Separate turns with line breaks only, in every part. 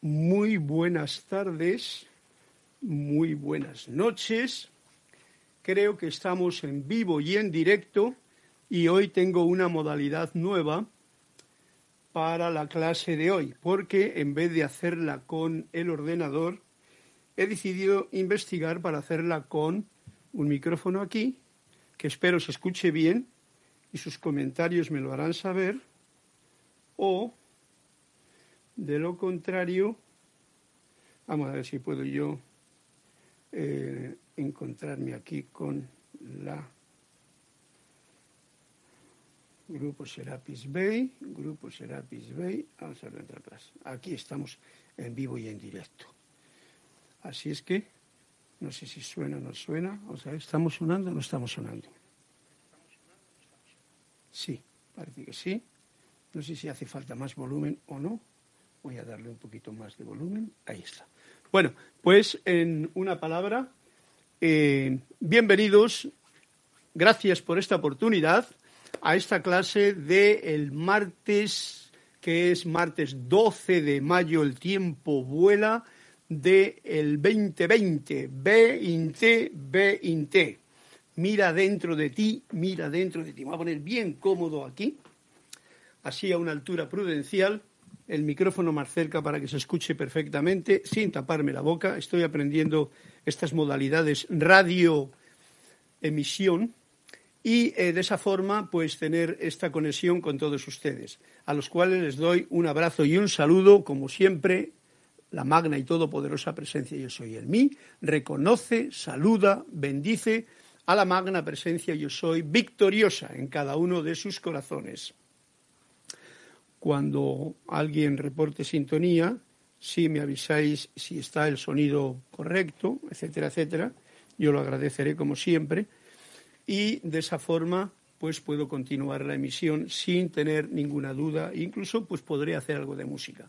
muy buenas tardes, muy buenas noches. Creo que estamos en vivo y en directo y hoy tengo una modalidad nueva para la clase de hoy, porque en vez de hacerla con el ordenador, he decidido investigar para hacerla con un micrófono aquí, que espero se escuche bien y sus comentarios me lo harán saber, o de lo contrario, vamos a ver si puedo yo eh, encontrarme aquí con la Grupo Serapis Bay, Grupo Serapis Bay, vamos a ver atrás. Aquí estamos en vivo y en directo. Así es que, no sé si suena o no suena, o sea, ¿estamos sonando o no estamos sonando? Sí, parece que sí. No sé si hace falta más volumen o no. Voy a darle un poquito más de volumen. Ahí está. Bueno, pues en una palabra, eh, bienvenidos, gracias por esta oportunidad a esta clase del martes, que es martes 12 de mayo, el tiempo vuela, del el 2020, B-INT, B-INT. Mira dentro de ti, mira dentro de ti. Me voy a poner bien cómodo aquí, así a una altura prudencial, el micrófono más cerca para que se escuche perfectamente, sin taparme la boca. Estoy aprendiendo estas modalidades radio emisión y eh, de esa forma pues tener esta conexión con todos ustedes, a los cuales les doy un abrazo y un saludo, como siempre, la magna y todopoderosa presencia yo soy en mí, reconoce, saluda, bendice a la magna presencia yo soy victoriosa en cada uno de sus corazones. Cuando alguien reporte sintonía, si me avisáis si está el sonido correcto, etcétera, etcétera, yo lo agradeceré como siempre. Y de esa forma pues puedo continuar la emisión sin tener ninguna duda, incluso pues podré hacer algo de música.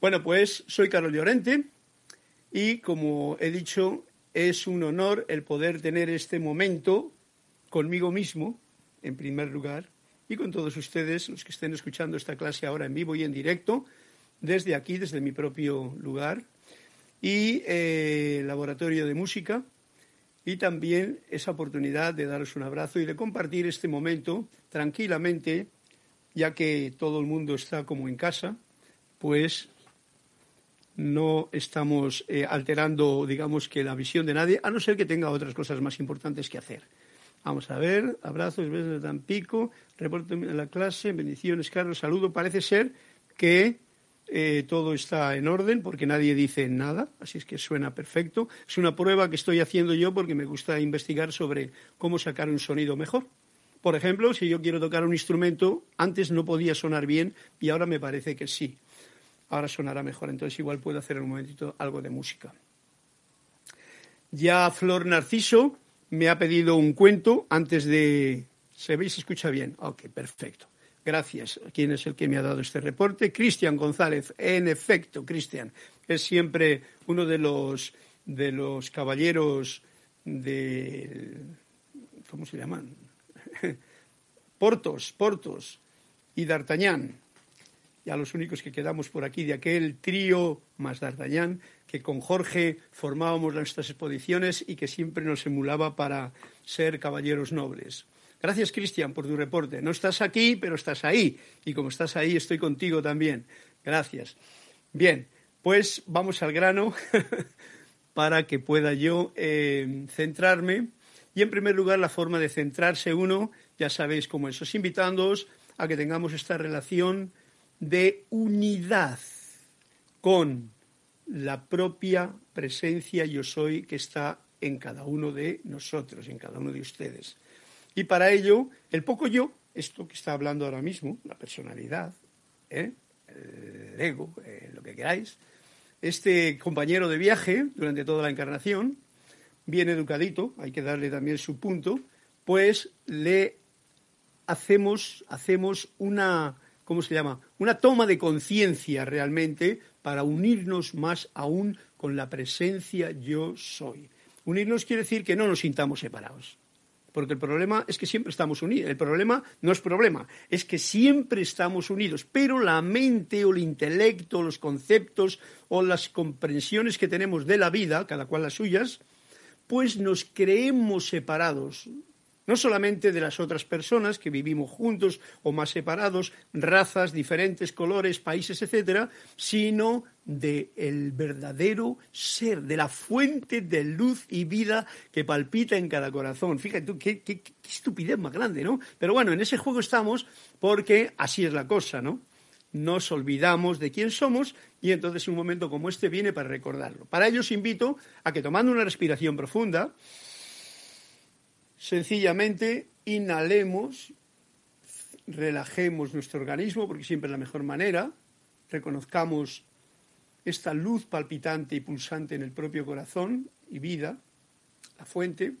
Bueno, pues soy Carlos Llorente y como he dicho, es un honor el poder tener este momento conmigo mismo, en primer lugar, y con todos ustedes, los que estén escuchando esta clase ahora en vivo y en directo, desde aquí, desde mi propio lugar, y eh, Laboratorio de Música, y también esa oportunidad de daros un abrazo y de compartir este momento tranquilamente, ya que todo el mundo está como en casa, pues no estamos eh, alterando, digamos, que la visión de nadie, a no ser que tenga otras cosas más importantes que hacer. Vamos a ver, abrazos, besos de Tampico, reporte de la clase, bendiciones, Carlos, saludo. Parece ser que eh, todo está en orden porque nadie dice nada, así es que suena perfecto. Es una prueba que estoy haciendo yo porque me gusta investigar sobre cómo sacar un sonido mejor. Por ejemplo, si yo quiero tocar un instrumento, antes no podía sonar bien y ahora me parece que sí. Ahora sonará mejor, entonces igual puedo hacer en un momentito algo de música. Ya Flor Narciso me ha pedido un cuento antes de... ¿Se veis? ¿Se escucha bien? Ok, perfecto. Gracias. ¿Quién es el que me ha dado este reporte? Cristian González. En efecto, Cristian. Es siempre uno de los, de los caballeros de. ¿Cómo se llaman? Portos, Portos y D'Artagnan. Ya los únicos que quedamos por aquí de aquel trío más D'Artagnan que con Jorge formábamos nuestras exposiciones y que siempre nos emulaba para ser caballeros nobles. Gracias, Cristian, por tu reporte. No estás aquí, pero estás ahí. Y como estás ahí, estoy contigo también. Gracias. Bien, pues vamos al grano para que pueda yo eh, centrarme. Y en primer lugar, la forma de centrarse uno, ya sabéis cómo es, os invitándoos a que tengamos esta relación de unidad con la propia presencia yo soy que está en cada uno de nosotros, en cada uno de ustedes. Y para ello, el poco yo, esto que está hablando ahora mismo, la personalidad, ¿eh? el ego, eh, lo que queráis, este compañero de viaje durante toda la encarnación, bien educadito, hay que darle también su punto, pues le hacemos, hacemos una, ¿cómo se llama? Una toma de conciencia realmente para unirnos más aún con la presencia yo soy. Unirnos quiere decir que no nos sintamos separados. porque el problema es que siempre estamos unidos. El problema no es problema, es que siempre estamos unidos, pero la mente o el intelecto, los conceptos o las comprensiones que tenemos de la vida, cada cual las suyas, pues nos creemos separados no solamente de las otras personas que vivimos juntos o más separados, razas, diferentes colores, países, etcétera, sino del el verdadero ser, de la fuente de luz y vida que palpita en cada corazón. Fíjate tú, qué, qué estupidez más grande, ¿no? Pero bueno, en ese juego estamos porque así es la cosa, ¿no? Nos olvidamos de quién somos y entonces un momento como este viene para recordarlo. Para ello os invito a que tomando una respiración profunda, Sencillamente inhalemos, relajemos nuestro organismo, porque siempre es la mejor manera, reconozcamos esta luz palpitante y pulsante en el propio corazón y vida, la fuente,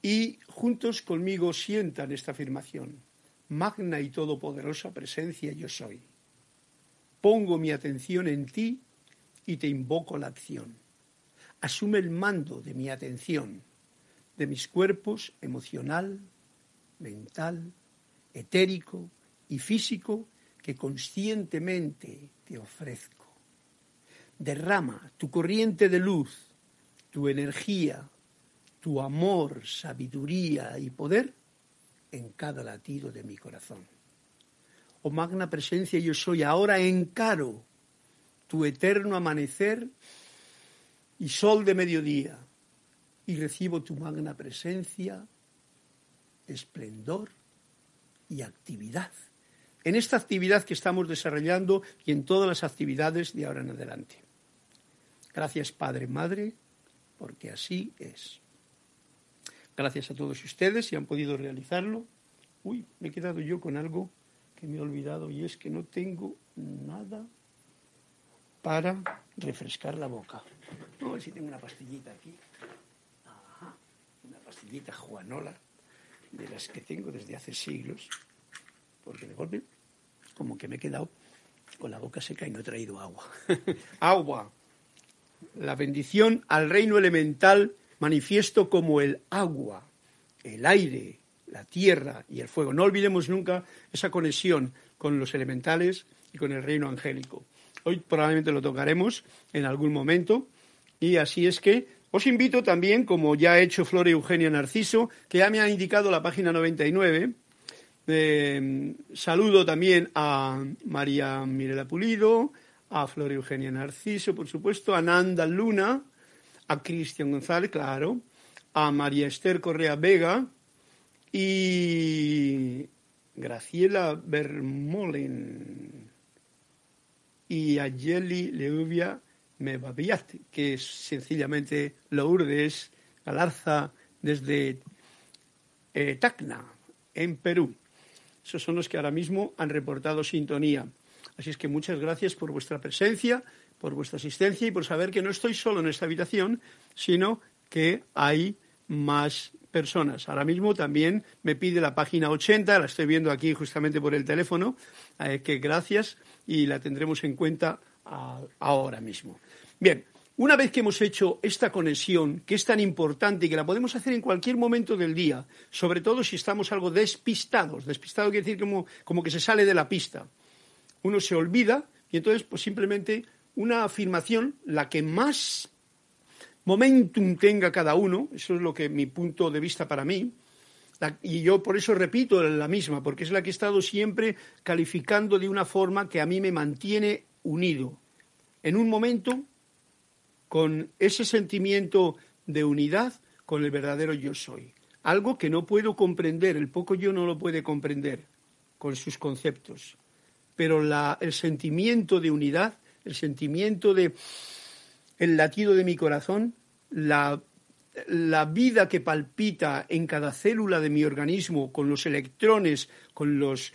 y juntos conmigo sientan esta afirmación. Magna y todopoderosa presencia yo soy. Pongo mi atención en ti y te invoco la acción. Asume el mando de mi atención de mis cuerpos emocional, mental, etérico y físico que conscientemente te ofrezco. Derrama tu corriente de luz, tu energía, tu amor, sabiduría y poder en cada latido de mi corazón. Oh magna presencia, yo soy ahora encaro tu eterno amanecer y sol de mediodía y recibo tu magna presencia, esplendor y actividad. En esta actividad que estamos desarrollando y en todas las actividades de ahora en adelante. Gracias Padre, Madre, porque así es. Gracias a todos ustedes si han podido realizarlo. Uy, me he quedado yo con algo que me he olvidado y es que no tengo nada para refrescar la boca. A ver si tengo una pastillita aquí juanola, de las que tengo desde hace siglos, porque de golpe como que me he quedado con la boca seca y no he traído agua. agua. La bendición al reino elemental manifiesto como el agua, el aire, la tierra y el fuego. No olvidemos nunca esa conexión con los elementales y con el reino angélico. Hoy probablemente lo tocaremos en algún momento y así es que os invito también, como ya ha hecho Flora Eugenia Narciso, que ya me ha indicado la página 99. Eh, saludo también a María Mirela Pulido, a Flora Eugenia Narciso, por supuesto, a Nanda Luna, a Cristian González, claro, a María Esther Correa Vega y Graciela Bermolen y a Jelly Leuvia Mebabiat, que es sencillamente Lourdes Galarza desde eh, Tacna, en Perú. Esos son los que ahora mismo han reportado sintonía. Así es que muchas gracias por vuestra presencia, por vuestra asistencia y por saber que no estoy solo en esta habitación, sino que hay más personas. Ahora mismo también me pide la página 80, la estoy viendo aquí justamente por el teléfono, eh, que gracias y la tendremos en cuenta ahora mismo. Bien, una vez que hemos hecho esta conexión, que es tan importante y que la podemos hacer en cualquier momento del día, sobre todo si estamos algo despistados, despistado quiere decir como, como que se sale de la pista, uno se olvida y entonces pues simplemente una afirmación, la que más momentum tenga cada uno, eso es lo que mi punto de vista para mí, y yo por eso repito la misma, porque es la que he estado siempre calificando de una forma que a mí me mantiene unido. En un momento, con ese sentimiento de unidad con el verdadero yo soy. Algo que no puedo comprender, el poco yo no lo puede comprender con sus conceptos. Pero el sentimiento de unidad, el sentimiento de el latido de mi corazón, la, la vida que palpita en cada célula de mi organismo, con los electrones, con los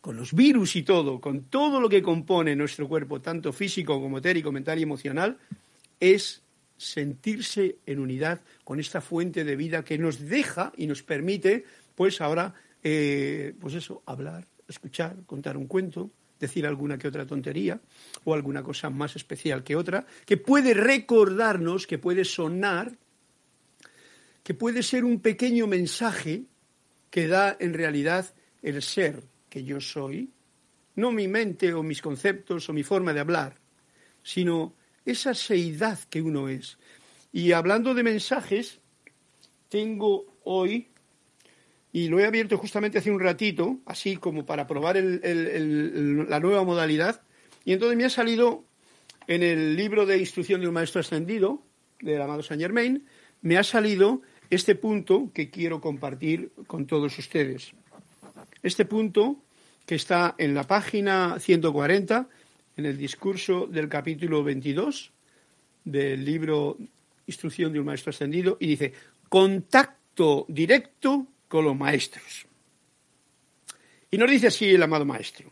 con los virus y todo, con todo lo que compone nuestro cuerpo, tanto físico como etérico, mental y emocional, es sentirse en unidad con esta fuente de vida que nos deja y nos permite, pues ahora, eh, pues eso, hablar, escuchar, contar un cuento, decir alguna que otra tontería o alguna cosa más especial que otra, que puede recordarnos, que puede sonar que puede ser un pequeño mensaje que da en realidad el ser que yo soy, no mi mente o mis conceptos o mi forma de hablar, sino esa seidad que uno es. Y hablando de mensajes, tengo hoy, y lo he abierto justamente hace un ratito, así como para probar la nueva modalidad, y entonces me ha salido en el libro de instrucción de un maestro ascendido, del amado Saint Germain, me ha salido este punto que quiero compartir con todos ustedes. Este punto que está en la página 140 en el discurso del capítulo 22 del libro Instrucción de un Maestro Ascendido y dice, contacto directo con los maestros. Y nos dice así el amado maestro,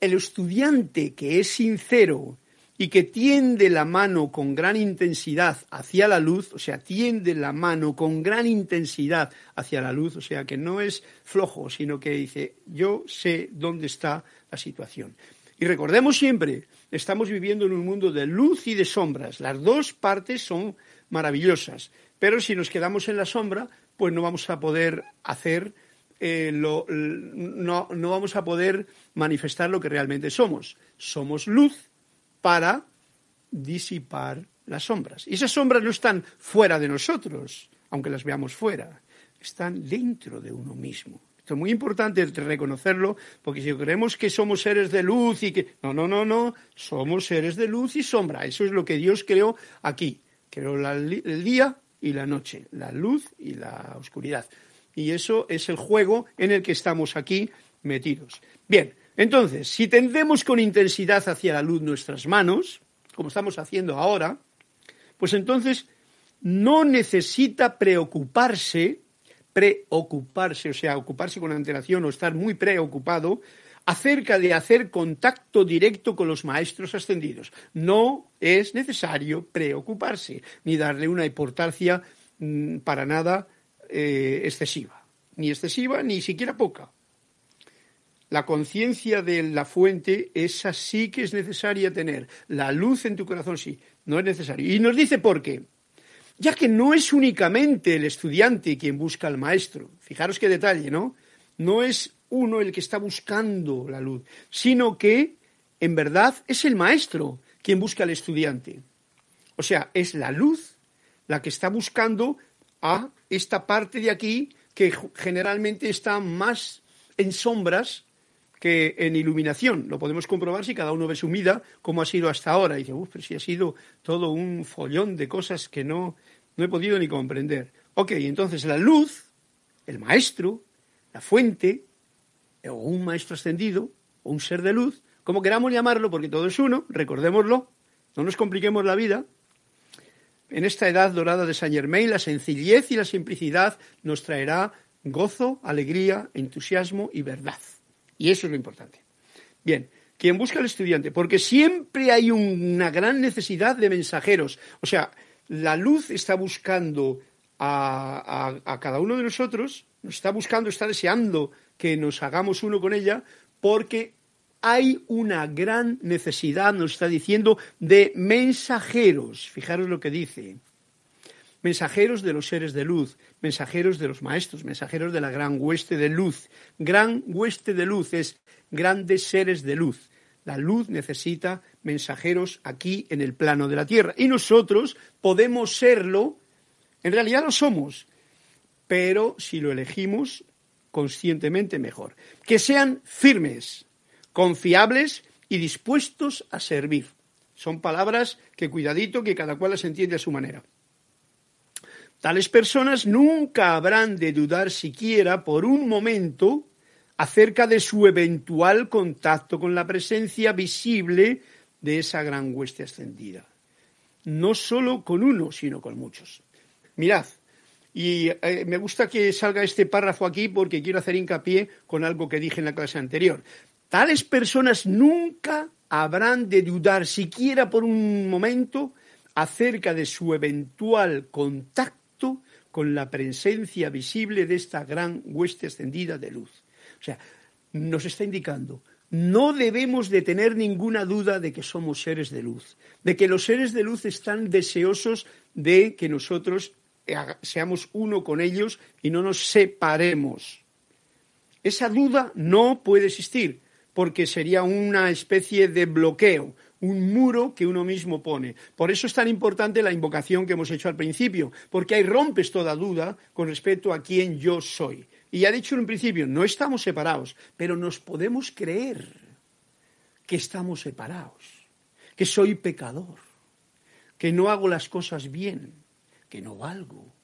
el estudiante que es sincero y que tiende la mano con gran intensidad hacia la luz, o sea, tiende la mano con gran intensidad hacia la luz, o sea, que no es flojo, sino que dice, yo sé dónde está la situación. Y recordemos siempre, estamos viviendo en un mundo de luz y de sombras. Las dos partes son maravillosas, pero si nos quedamos en la sombra, pues no vamos a poder hacer eh, no, no vamos a poder manifestar lo que realmente somos. Somos luz para disipar las sombras. Y esas sombras no están fuera de nosotros, aunque las veamos fuera, están dentro de uno mismo. Esto es muy importante reconocerlo, porque si creemos que somos seres de luz y que... No, no, no, no, somos seres de luz y sombra. Eso es lo que Dios creó aquí. Creó el día y la noche, la luz y la oscuridad. Y eso es el juego en el que estamos aquí metidos. Bien, entonces, si tendemos con intensidad hacia la luz nuestras manos, como estamos haciendo ahora, pues entonces no necesita preocuparse preocuparse, o sea, ocuparse con antelación o estar muy preocupado acerca de hacer contacto directo con los maestros ascendidos. No es necesario preocuparse ni darle una importancia mm, para nada eh, excesiva, ni excesiva ni siquiera poca. La conciencia de la fuente, esa sí que es necesaria tener. La luz en tu corazón sí, no es necesario. Y nos dice por qué ya que no es únicamente el estudiante quien busca al maestro. Fijaros qué detalle, ¿no? No es uno el que está buscando la luz, sino que en verdad es el maestro quien busca al estudiante. O sea, es la luz la que está buscando a esta parte de aquí que generalmente está más en sombras en iluminación. Lo podemos comprobar si cada uno ve su vida, cómo ha sido hasta ahora. Y dice, uff, pero si ha sido todo un follón de cosas que no, no he podido ni comprender. Ok, entonces la luz, el maestro, la fuente, o un maestro ascendido, o un ser de luz, como queramos llamarlo, porque todo es uno, recordémoslo, no nos compliquemos la vida. En esta edad dorada de Saint Germain, la sencillez y la simplicidad nos traerá gozo, alegría, entusiasmo y verdad. Y eso es lo importante. Bien, quien busca al estudiante, porque siempre hay una gran necesidad de mensajeros. O sea, la luz está buscando a, cada uno de nosotros, nos está buscando, está deseando que nos hagamos uno con ella, porque hay una gran necesidad, nos está diciendo, de mensajeros. Fijaros lo que dice. Mensajeros de los seres de luz, mensajeros de los maestros, mensajeros de la gran hueste de luz. Gran hueste de luz es grandes seres de luz. La luz necesita mensajeros aquí en el plano de la tierra. Y nosotros podemos serlo, en realidad lo somos, pero si lo elegimos conscientemente mejor. Que sean firmes, confiables y dispuestos a servir. Son palabras que cuidadito que cada cual las entiende a su manera. Tales personas nunca habrán de dudar siquiera por un momento acerca de su eventual contacto con la presencia visible de esa gran hueste ascendida. No solo con uno, sino con muchos. Mirad, y eh, me gusta que salga este párrafo aquí porque quiero hacer hincapié con algo que dije en la clase anterior. Tales personas nunca habrán de dudar siquiera por un momento acerca de su eventual contacto con la presencia visible de esta gran hueste ascendida de luz. O sea, nos está indicando, no debemos de tener ninguna duda de que somos seres de luz, de que los seres de luz están deseosos de que nosotros seamos uno con ellos y no nos separemos. Esa duda no puede existir, porque sería una especie de bloqueo, un muro que uno mismo pone. Por eso es tan importante la invocación que hemos hecho al principio, porque ahí rompes toda duda con respecto a quién yo soy. Y ya he dicho en un principio, no estamos separados, pero nos podemos creer que estamos separados, que soy pecador, que no hago las cosas bien, que no valgo.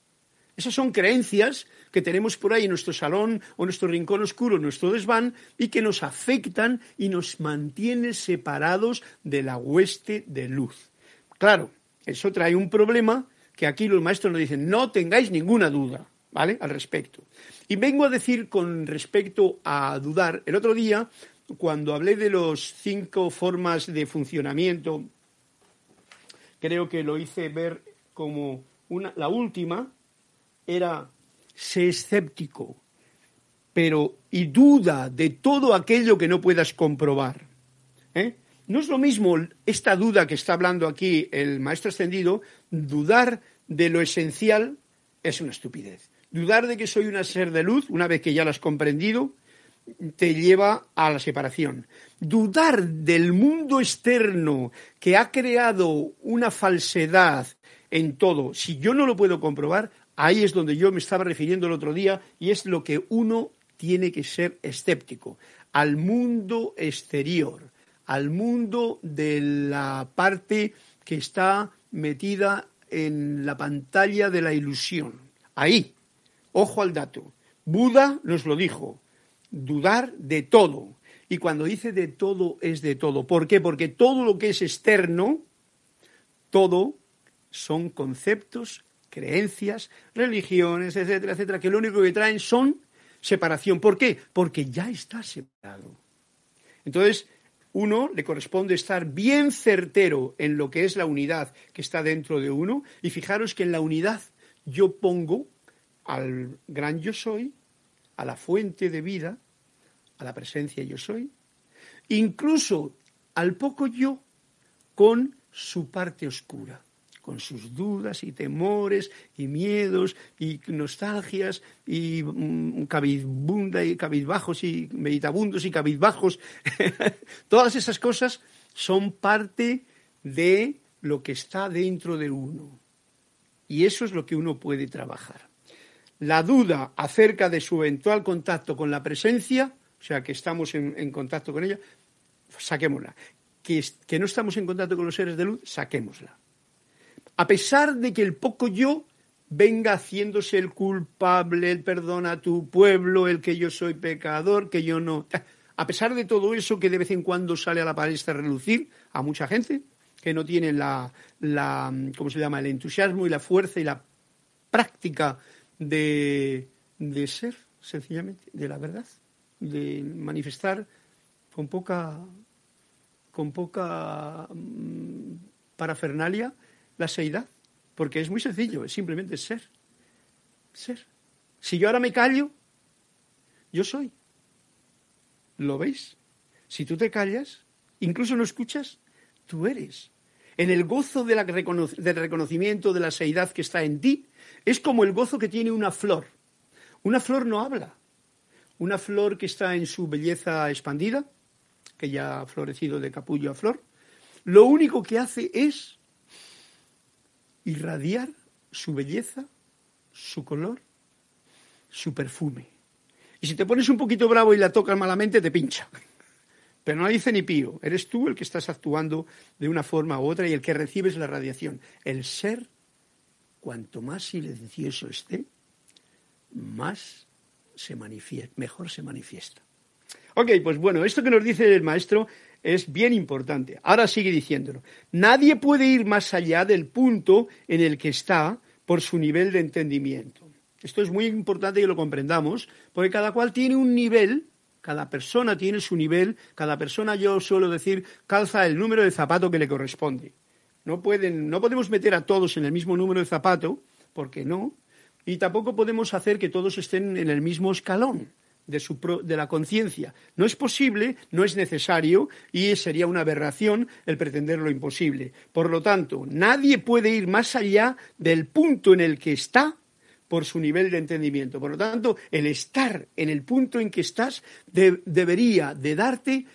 Esas son creencias que tenemos por ahí en nuestro salón o nuestro rincón oscuro, nuestro desván, y que nos afectan y nos mantienen separados de la hueste de luz. Claro, eso trae un problema que aquí los maestros nos dicen, no tengáis ninguna duda, ¿vale? Al respecto. Y vengo a decir con respecto a dudar, el otro día, cuando hablé de los cinco formas de funcionamiento, creo que lo hice ver como una, la última, era sé escéptico, pero y duda de todo aquello que no puedas comprobar. ¿eh? No es lo mismo esta duda que está hablando aquí el maestro ascendido, dudar de lo esencial es una estupidez. Dudar de que soy un ser de luz, una vez que ya lo has comprendido, te lleva a la separación. Dudar del mundo externo que ha creado una falsedad en todo, si yo no lo puedo comprobar, Ahí es donde yo me estaba refiriendo el otro día y es lo que uno tiene que ser escéptico, al mundo exterior, al mundo de la parte que está metida en la pantalla de la ilusión. Ahí, ojo al dato. Buda nos lo dijo, dudar de todo. Y cuando dice de todo es de todo. ¿Por qué? Porque todo lo que es externo, todo son conceptos creencias, religiones, etcétera, etcétera, que lo único que traen son separación. ¿Por qué? Porque ya está separado. Entonces, uno le corresponde estar bien certero en lo que es la unidad que está dentro de uno y fijaros que en la unidad yo pongo al gran yo soy, a la fuente de vida, a la presencia yo soy, incluso al poco yo con su parte oscura con sus dudas y temores y miedos y nostalgias y mm, cabizbunda y cabizbajos y meditabundos y cabizbajos. Todas esas cosas son parte de lo que está dentro de uno. Y eso es lo que uno puede trabajar. La duda acerca de su eventual contacto con la presencia, o sea, que estamos en, contacto con ella, saquémosla. Que, que no estamos en contacto con los seres de luz, saquémosla a pesar de que el poco yo venga haciéndose el culpable, el perdona a tu pueblo, el que yo soy pecador, que yo no. A pesar de todo eso que de vez en cuando sale a la palestra a relucir a mucha gente que no tiene la, la ¿cómo se llama? el entusiasmo y la fuerza y la práctica de, de ser, sencillamente, de la verdad, de manifestar con poca con poca mm, parafernalia la seidad, porque es muy sencillo, es simplemente ser. Ser. Si yo ahora me callo, yo soy. ¿Lo veis? Si tú te callas, incluso no escuchas, tú eres. En el gozo del reconocimiento de la seidad que está en ti, es como el gozo que tiene una flor. Una flor no habla. Una flor que está en su belleza expandida, que ya ha florecido de capullo a flor, lo único que hace es irradiar su belleza, su color, su perfume. Y si te pones un poquito bravo y la tocas malamente, te pincha. Pero no dice ni pío. Eres tú el que estás actuando de una forma u otra y el que recibes la radiación. El ser, cuanto más silencioso esté, más se manifiesta, mejor se manifiesta. Ok, pues bueno, esto que nos dice el maestro es bien importante. Ahora sigue diciéndolo. Nadie puede ir más allá del punto en el que está por su nivel de entendimiento. Esto es muy importante que lo comprendamos, porque cada cual tiene un nivel, cada persona tiene su nivel, cada persona, yo suelo decir, calza el número de zapato que le corresponde. No, pueden, no podemos meter a todos en el mismo número de zapato, porque no, y tampoco podemos hacer que todos estén en el mismo escalón de, la conciencia. No es posible, no es necesario y sería una aberración el pretender lo imposible. Por lo tanto, nadie puede ir más allá del punto en el que está por su nivel de entendimiento. Por lo tanto, el estar en el punto en que estás debería de darte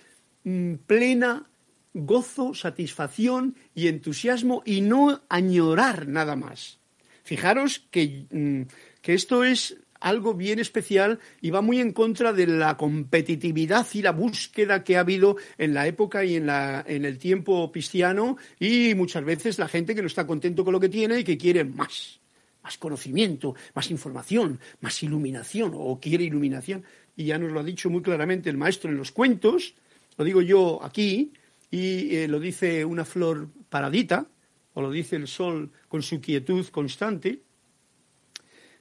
mm, plena gozo, satisfacción y entusiasmo y no añorar nada más. Fijaros que, mm, que esto es algo bien especial y va muy en contra de la competitividad y la búsqueda que ha habido en la época y en, la, en el tiempo cristiano y muchas veces la gente que no está contento con lo que tiene y que quiere más, más conocimiento, más información, más iluminación o quiere iluminación. Y ya nos lo ha dicho muy claramente el maestro en los cuentos, lo digo yo aquí y eh, lo dice una flor paradita o lo dice el sol con su quietud constante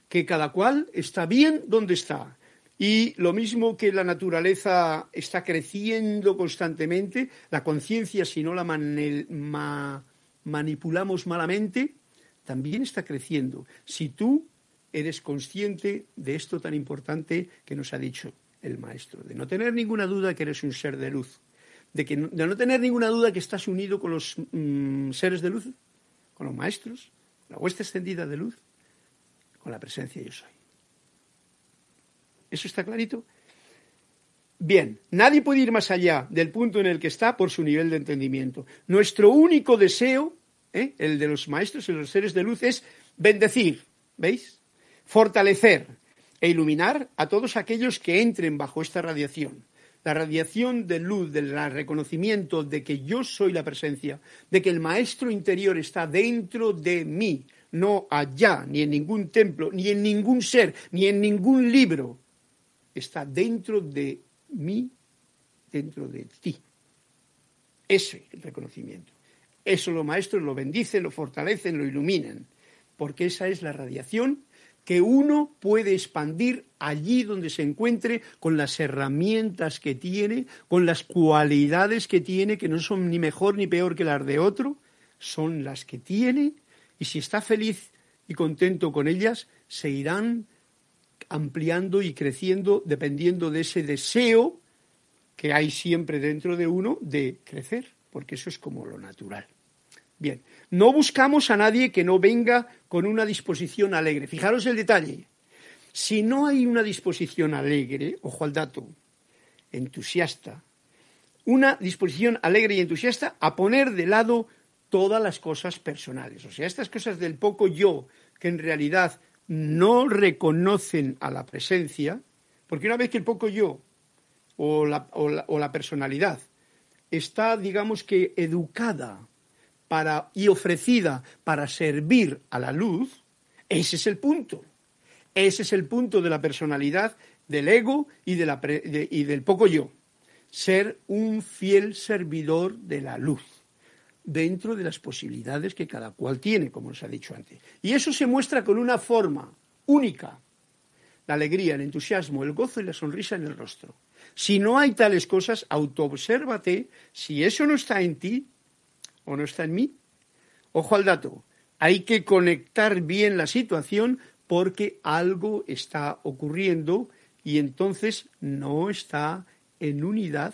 que cada cual está bien donde está. Y lo mismo que la naturaleza está creciendo constantemente, la conciencia, si no la manipulamos malamente, también está creciendo. Si tú eres consciente de esto tan importante que nos ha dicho el maestro, de no tener ninguna duda que eres un ser de luz, de, que, de no tener ninguna duda que estás unido con los mm, seres de luz, con los maestros, la hueste extendida de luz, la presencia yo soy. ¿Eso está clarito? Bien, nadie puede ir más allá del punto en el que está por su nivel de entendimiento. Nuestro único deseo, ¿eh? el de los maestros y los seres de luz, es bendecir, ¿veis? Fortalecer e iluminar a todos aquellos que entren bajo esta radiación. La radiación de luz, del reconocimiento de que yo soy la presencia, de que el maestro interior está dentro de mí, no allá, ni en ningún templo, ni en ningún ser, ni en ningún libro. Está dentro de mí, dentro de ti. Ese es el reconocimiento. Eso los maestros lo bendicen, lo fortalecen, lo iluminan, porque esa es la radiación que uno puede expandir allí donde se encuentre con las herramientas que tiene, con las cualidades que tiene, que no son ni mejor ni peor que las de otro, son las que tiene y si está feliz y contento con ellas, se irán ampliando y creciendo dependiendo de ese deseo que hay siempre dentro de uno de crecer, porque eso es como lo natural. Bien, no buscamos a nadie que no venga con una disposición alegre. Fijaros el detalle. Si no hay una disposición alegre, ojo al dato, entusiasta, una disposición alegre y entusiasta a poner de lado todas las cosas personales. O sea, estas cosas del poco yo, que en realidad no reconocen a la presencia, porque una vez que el poco yo o la, o la, personalidad está, digamos que, educada para, y ofrecida para servir a la luz, ese es el punto. Ese es el punto de la personalidad, del ego y, de la, y del poco yo. Ser un fiel servidor de la luz dentro de las posibilidades que cada cual tiene, como os ha dicho antes. Y eso se muestra con una forma única, la alegría, el entusiasmo, el gozo y la sonrisa en el rostro. Si no hay tales cosas, autoobsérvate si eso no está en ti o no está en mí. Ojo al dato, hay que conectar bien la situación porque algo está ocurriendo y entonces no está en unidad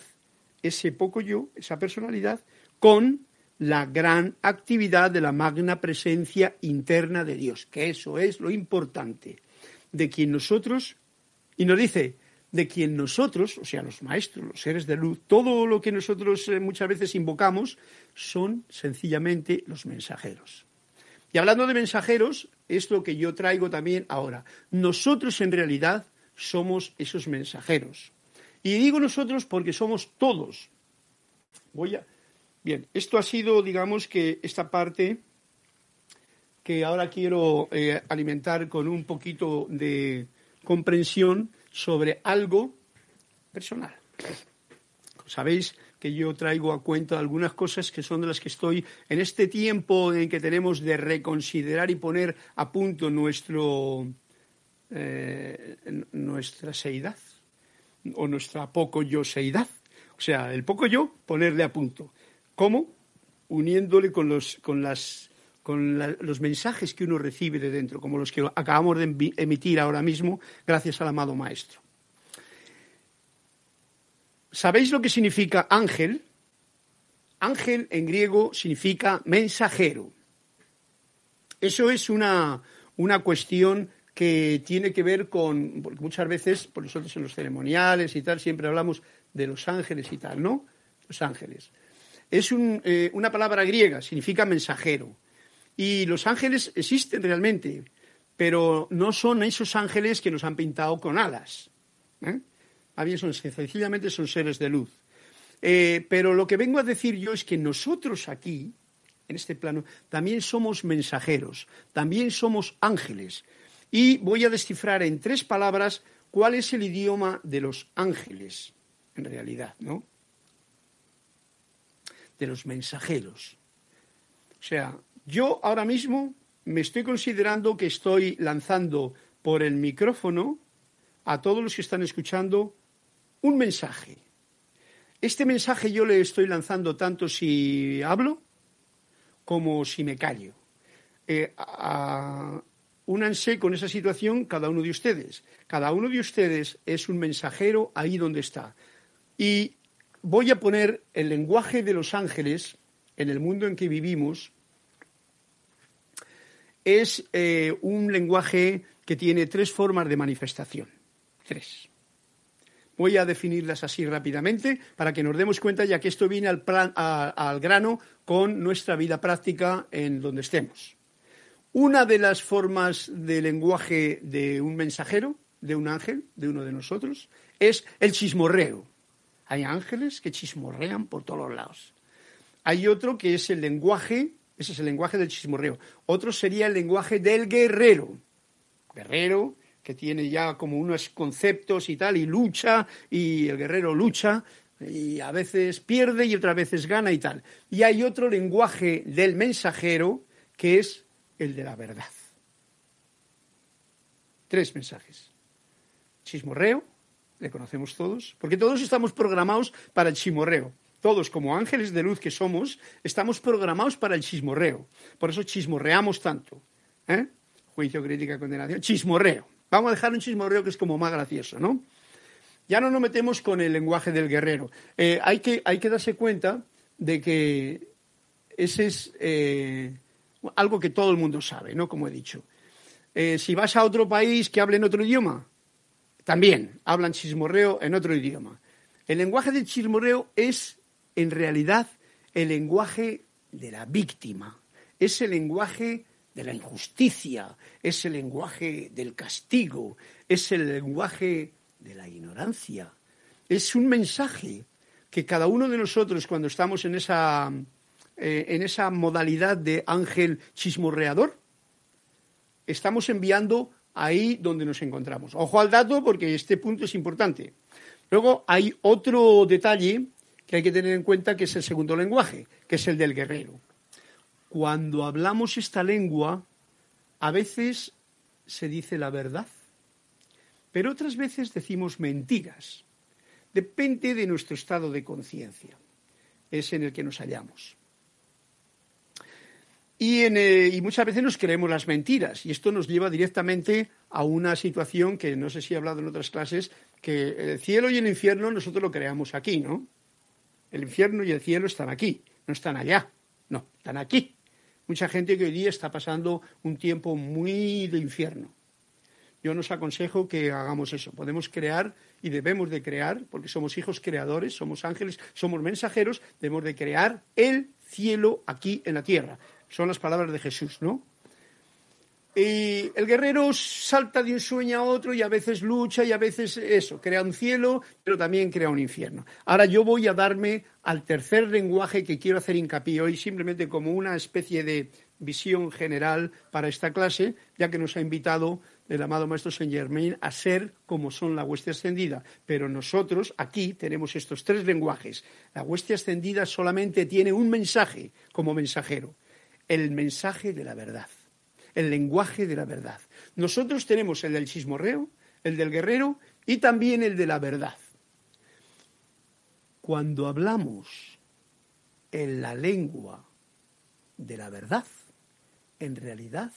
ese poco yo, esa personalidad, con la gran actividad de la magna presencia interna de Dios, que eso es lo importante, de quien nosotros, y nos dice, de quien nosotros, o sea, los maestros, los seres de luz, todo lo que nosotros eh, muchas veces invocamos, son sencillamente los mensajeros. Y hablando de mensajeros, es lo que yo traigo también ahora. Nosotros en realidad somos esos mensajeros. Y digo nosotros porque somos todos. Voy a, Bien, esto ha sido, digamos que esta parte que ahora quiero eh, alimentar con un poquito de comprensión sobre algo personal. Sabéis que yo traigo a cuenta algunas cosas que son de las que estoy en este tiempo en que tenemos de reconsiderar y poner a punto nuestro, eh, nuestra seidad o nuestra poco yo seidad. O sea, el poco yo, ponerle a punto. ¿Cómo? Uniéndole con los, con las, con los mensajes que uno recibe de dentro, como los que acabamos de emitir ahora mismo, gracias al amado Maestro. ¿Sabéis lo que significa ángel? Ángel en griego significa mensajero. Eso es una, una cuestión que tiene que ver con, porque muchas veces, por nosotros en los ceremoniales y tal, siempre hablamos de los ángeles y tal, ¿no? Los ángeles. Es eh, una palabra griega, significa mensajero. Y los ángeles existen realmente, pero no son esos ángeles que nos han pintado con alas. ¿eh? bien son sencillamente son seres de luz. Eh, pero lo que vengo a decir yo es que nosotros aquí, en este plano, también somos mensajeros, también somos ángeles. Y voy a descifrar en tres palabras cuál es el idioma de los ángeles, en realidad, ¿no? De los mensajeros. O sea, yo ahora mismo me estoy considerando que estoy lanzando por el micrófono a todos los que están escuchando un mensaje. Este mensaje yo le estoy lanzando tanto si hablo como si me callo. Eh, únanse con esa situación cada uno de ustedes. Cada uno de ustedes es un mensajero ahí donde está. Y voy a poner el lenguaje de los ángeles en el mundo en que vivimos. Es eh, un lenguaje que tiene tres formas de manifestación. Tres. Voy a definirlas así rápidamente para que nos demos cuenta, ya que esto viene al, al grano con nuestra vida práctica en donde estemos. Una de las formas de lenguaje de un mensajero, de un ángel, de uno de nosotros, es el chismorreo. Hay ángeles que chismorrean por todos los lados. Hay otro que es el lenguaje, ese es el lenguaje del chismorreo. Otro sería el lenguaje del guerrero. Guerrero que tiene ya como unos conceptos y tal, y lucha, y el guerrero lucha, y a veces pierde y otras veces gana y tal. Y hay otro lenguaje del mensajero que es el de la verdad. Tres mensajes. Chismorreo, le conocemos todos, porque todos estamos programados para el chismorreo. Todos, como ángeles de luz que somos, estamos programados para el chismorreo. Por eso chismorreamos tanto. ¿eh? Juicio, crítica, condenación. Chismorreo. Vamos a dejar un chismorreo que es como más gracioso, ¿no? Ya no nos metemos con el lenguaje del guerrero. Eh, hay, que, hay que darse cuenta de que ese es eh, algo que todo el mundo sabe, ¿no? Como he dicho. Eh, si vas a otro país que hable en otro idioma, también hablan chismorreo en otro idioma. El lenguaje del chismorreo es, en realidad, el lenguaje de la víctima. Es el lenguaje de la injusticia, es el lenguaje del castigo, es el lenguaje de la ignorancia. Es un mensaje que cada uno de nosotros cuando estamos en esa, eh, en esa modalidad de ángel chismorreador, estamos enviando ahí donde nos encontramos. Ojo al dato porque este punto es importante. Luego hay otro detalle que hay que tener en cuenta que es el segundo lenguaje, que es el del guerrero cuando hablamos esta lengua, a veces se dice la verdad, pero otras veces decimos mentiras. Depende de nuestro estado de conciencia. Es en el que nos hallamos. Y, eh, y, muchas veces nos creemos las mentiras. Y esto nos lleva directamente a una situación que no sé si he hablado en otras clases, que el cielo y el infierno nosotros lo creamos aquí, ¿no? El infierno y el cielo están aquí, no están allá, no, están aquí. Mucha gente que hoy día está pasando un tiempo muy de infierno. Yo nos aconsejo que hagamos eso. Podemos crear y debemos de crear, porque somos hijos creadores, somos ángeles, somos mensajeros, debemos de crear el cielo aquí en la tierra. Son las palabras de Jesús, ¿no? Y el guerrero salta de un sueño a otro y a veces lucha y a veces eso, crea un cielo, pero también crea un infierno. Ahora yo voy a darme al tercer lenguaje que quiero hacer hincapié hoy, simplemente como una especie de visión general para esta clase, ya que nos ha invitado el amado Maestro Saint Germain a ser como son la hueste ascendida. Pero nosotros aquí tenemos estos tres lenguajes. La hueste ascendida solamente tiene un mensaje como mensajero, el mensaje de la verdad el lenguaje de la verdad. Nosotros tenemos el del chismorreo, el del guerrero y también el de la verdad. Cuando hablamos en la lengua de la verdad, en realidad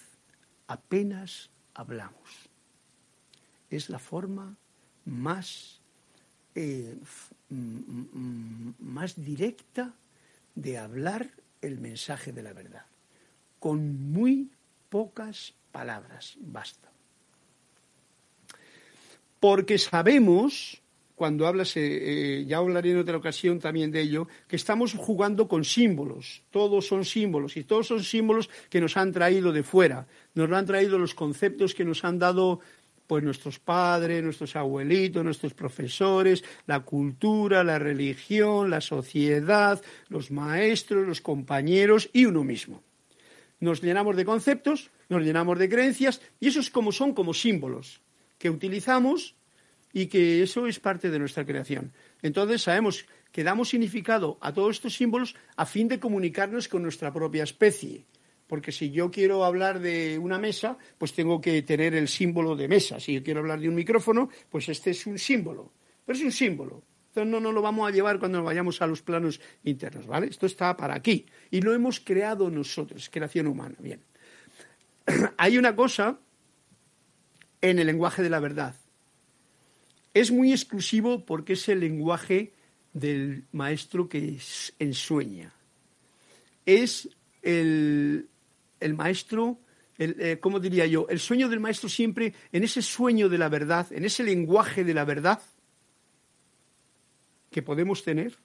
apenas hablamos. Es la forma más, eh, más directa de hablar el mensaje de la verdad, con muy pocas palabras, basta. porque sabemos, cuando hablas, eh, eh, ya hablaré en otra ocasión también de ello, que estamos jugando con símbolos. Todos son símbolos y todos son símbolos que nos han traído de fuera. Nos lo han traído los conceptos que nos han dado pues nuestros padres, nuestros abuelitos, nuestros profesores, la cultura, la religión, la sociedad, los maestros, los compañeros y uno mismo. Nos llenamos de conceptos, nos llenamos de creencias y esos como son como símbolos que utilizamos y que eso es parte de nuestra creación. Entonces sabemos que damos significado a todos estos símbolos a fin de comunicarnos con nuestra propia especie porque si yo quiero hablar de una mesa, pues tengo que tener el símbolo de mesa. Si yo quiero hablar de un micrófono, pues este es un símbolo. Pero es un símbolo. Entonces no, lo vamos a llevar cuando vayamos a los planos internos, ¿vale? Esto está para aquí. Y lo hemos creado nosotros, creación humana. Bien. Hay una cosa en el lenguaje de la verdad. Es muy exclusivo porque es el lenguaje del maestro que ensueña. Es el, el maestro, el, eh, ¿cómo diría yo? El sueño del maestro siempre, en ese sueño de la verdad, en ese lenguaje de la verdad que podemos tener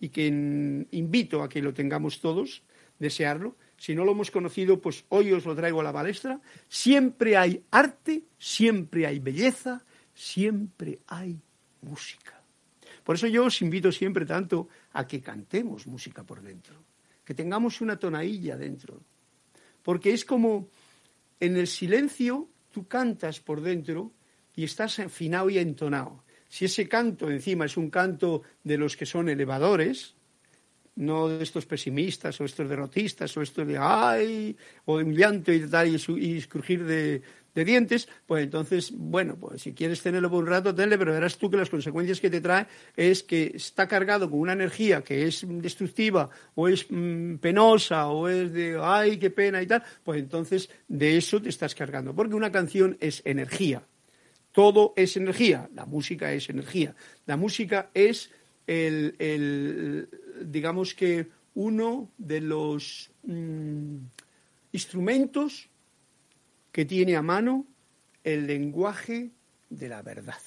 y que invito a que lo tengamos todos, desearlo. Si no lo hemos conocido, pues hoy os lo traigo a la palestra. Siempre hay arte, siempre hay belleza, siempre hay música. Por eso yo os invito siempre tanto a que cantemos música por dentro, que tengamos una tonadilla dentro, porque es como en el silencio tú cantas por dentro y estás afinado y entonado. Si ese canto encima es un canto de los que son elevadores, no de estos pesimistas o estos derrotistas o estos de ay o de un y tal y, de, de dientes, pues entonces, bueno, pues si quieres tenerlo por un rato, tenle, pero verás tú que las consecuencias que te trae es que está cargado con una energía que es destructiva o es mm, penosa o es de, ay, qué pena y tal, pues entonces de eso te estás cargando, porque una canción es energía. Todo es energía, la música es energía. La música es el, digamos que uno de los mm, instrumentos que tiene a mano el lenguaje de la verdad,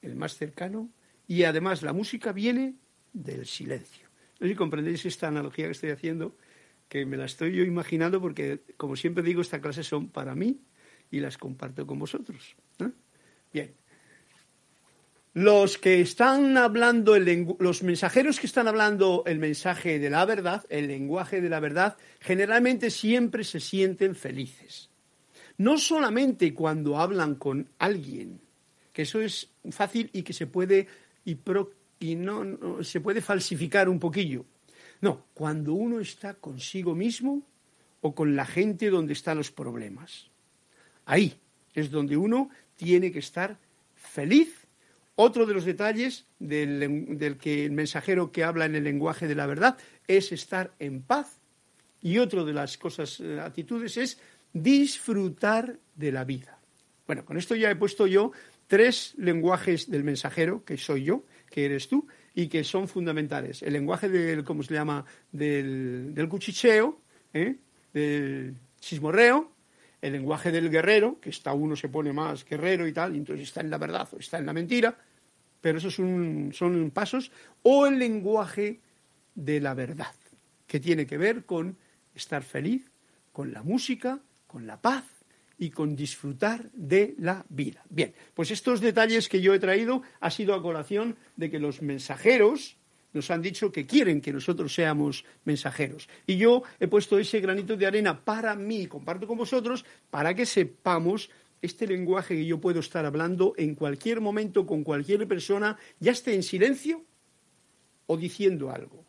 el más cercano, y además la música viene del silencio. No sé si comprendéis esta analogía que estoy haciendo, que me la estoy yo imaginando porque, como siempre digo, estas clases son para mí y las comparto con vosotros. Bien. Los que están hablando, los mensajeros que están hablando el mensaje de la verdad, el lenguaje de la verdad, generalmente siempre se sienten felices. No solamente cuando hablan con alguien, que eso es fácil y que se puede y, no, se puede falsificar un poquillo. No, cuando uno está consigo mismo o con la gente donde están los problemas. Ahí es donde uno tiene que estar feliz otro de los detalles del, que el mensajero que habla en el lenguaje de la verdad es estar en paz y otro de las cosas, eh, actitudes es disfrutar de la vida. Bueno, con esto ya he puesto yo tres lenguajes del mensajero, que soy yo, que eres tú, y que son fundamentales. El lenguaje del, ¿cómo se llama?, del, cuchicheo, ¿eh? del chismorreo, el lenguaje del guerrero, que está uno se pone más guerrero y tal, y entonces está en la verdad o está en la mentira, pero esos son, pasos, o el lenguaje de la verdad, que tiene que ver con estar feliz, con la música, con la paz y con disfrutar de la vida. Bien, pues estos detalles que yo he traído ha sido a colación de que los mensajeros nos han dicho que quieren que nosotros seamos mensajeros. Y yo he puesto ese granito de arena para mí, comparto con vosotros, para que sepamos este lenguaje que yo puedo estar hablando en cualquier momento con cualquier persona, ya esté en silencio o diciendo algo.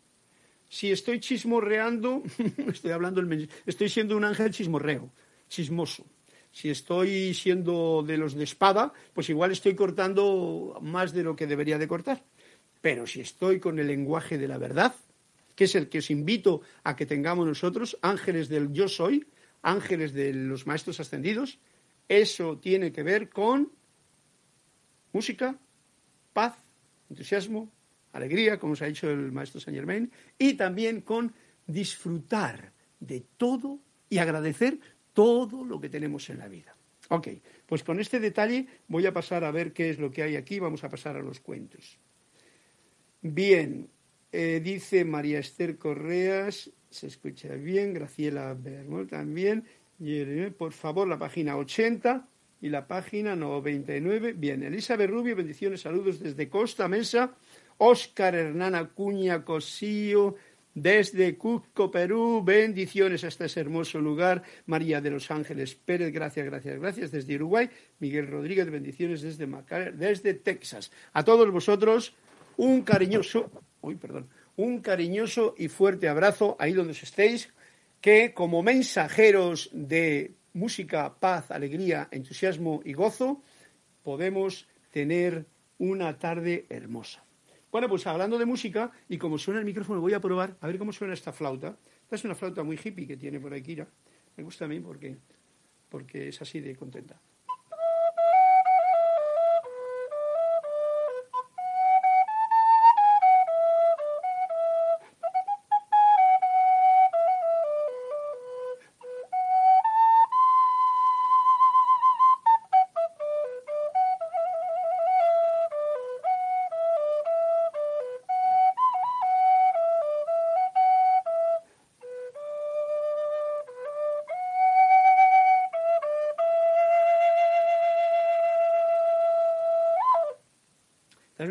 Si estoy chismorreando, estoy hablando, estoy siendo un ángel chismorreo, chismoso. Si estoy siendo de los de espada, pues igual estoy cortando más de lo que debería de cortar. Pero si estoy con el lenguaje de la verdad, que es el que os invito a que tengamos nosotros, ángeles del yo soy, ángeles de los maestros ascendidos, eso tiene que ver con música, paz, entusiasmo, alegría, como os ha dicho el maestro Saint Germain, y también con disfrutar de todo y agradecer todo lo que tenemos en la vida. Ok, pues con este detalle voy a pasar a ver qué es lo que hay aquí, vamos a pasar a los cuentos. Bien, eh, dice María Esther Correas, se escucha bien, Graciela Bermol también, por favor, la página 80 y la página 99. Bien, Elizabeth Rubio, bendiciones, saludos desde Costa Mesa. Óscar Hernán Acuña Cosío, desde Cusco, Perú, bendiciones hasta ese hermoso lugar. María de los Ángeles Pérez, gracias, gracias, gracias. Desde Uruguay, Miguel Rodríguez, bendiciones desde, desde Texas. A todos vosotros, un cariñoso, uy, perdón, un cariñoso y fuerte abrazo ahí donde estéis, que como mensajeros de música, paz, alegría, entusiasmo y gozo, podemos tener una tarde hermosa. Bueno, pues hablando de música, y como suena el micrófono, voy a probar a ver cómo suena esta flauta. Esta es una flauta muy hippie que tiene por ahí Kira. Me gusta a mí porque, porque es así de contenta.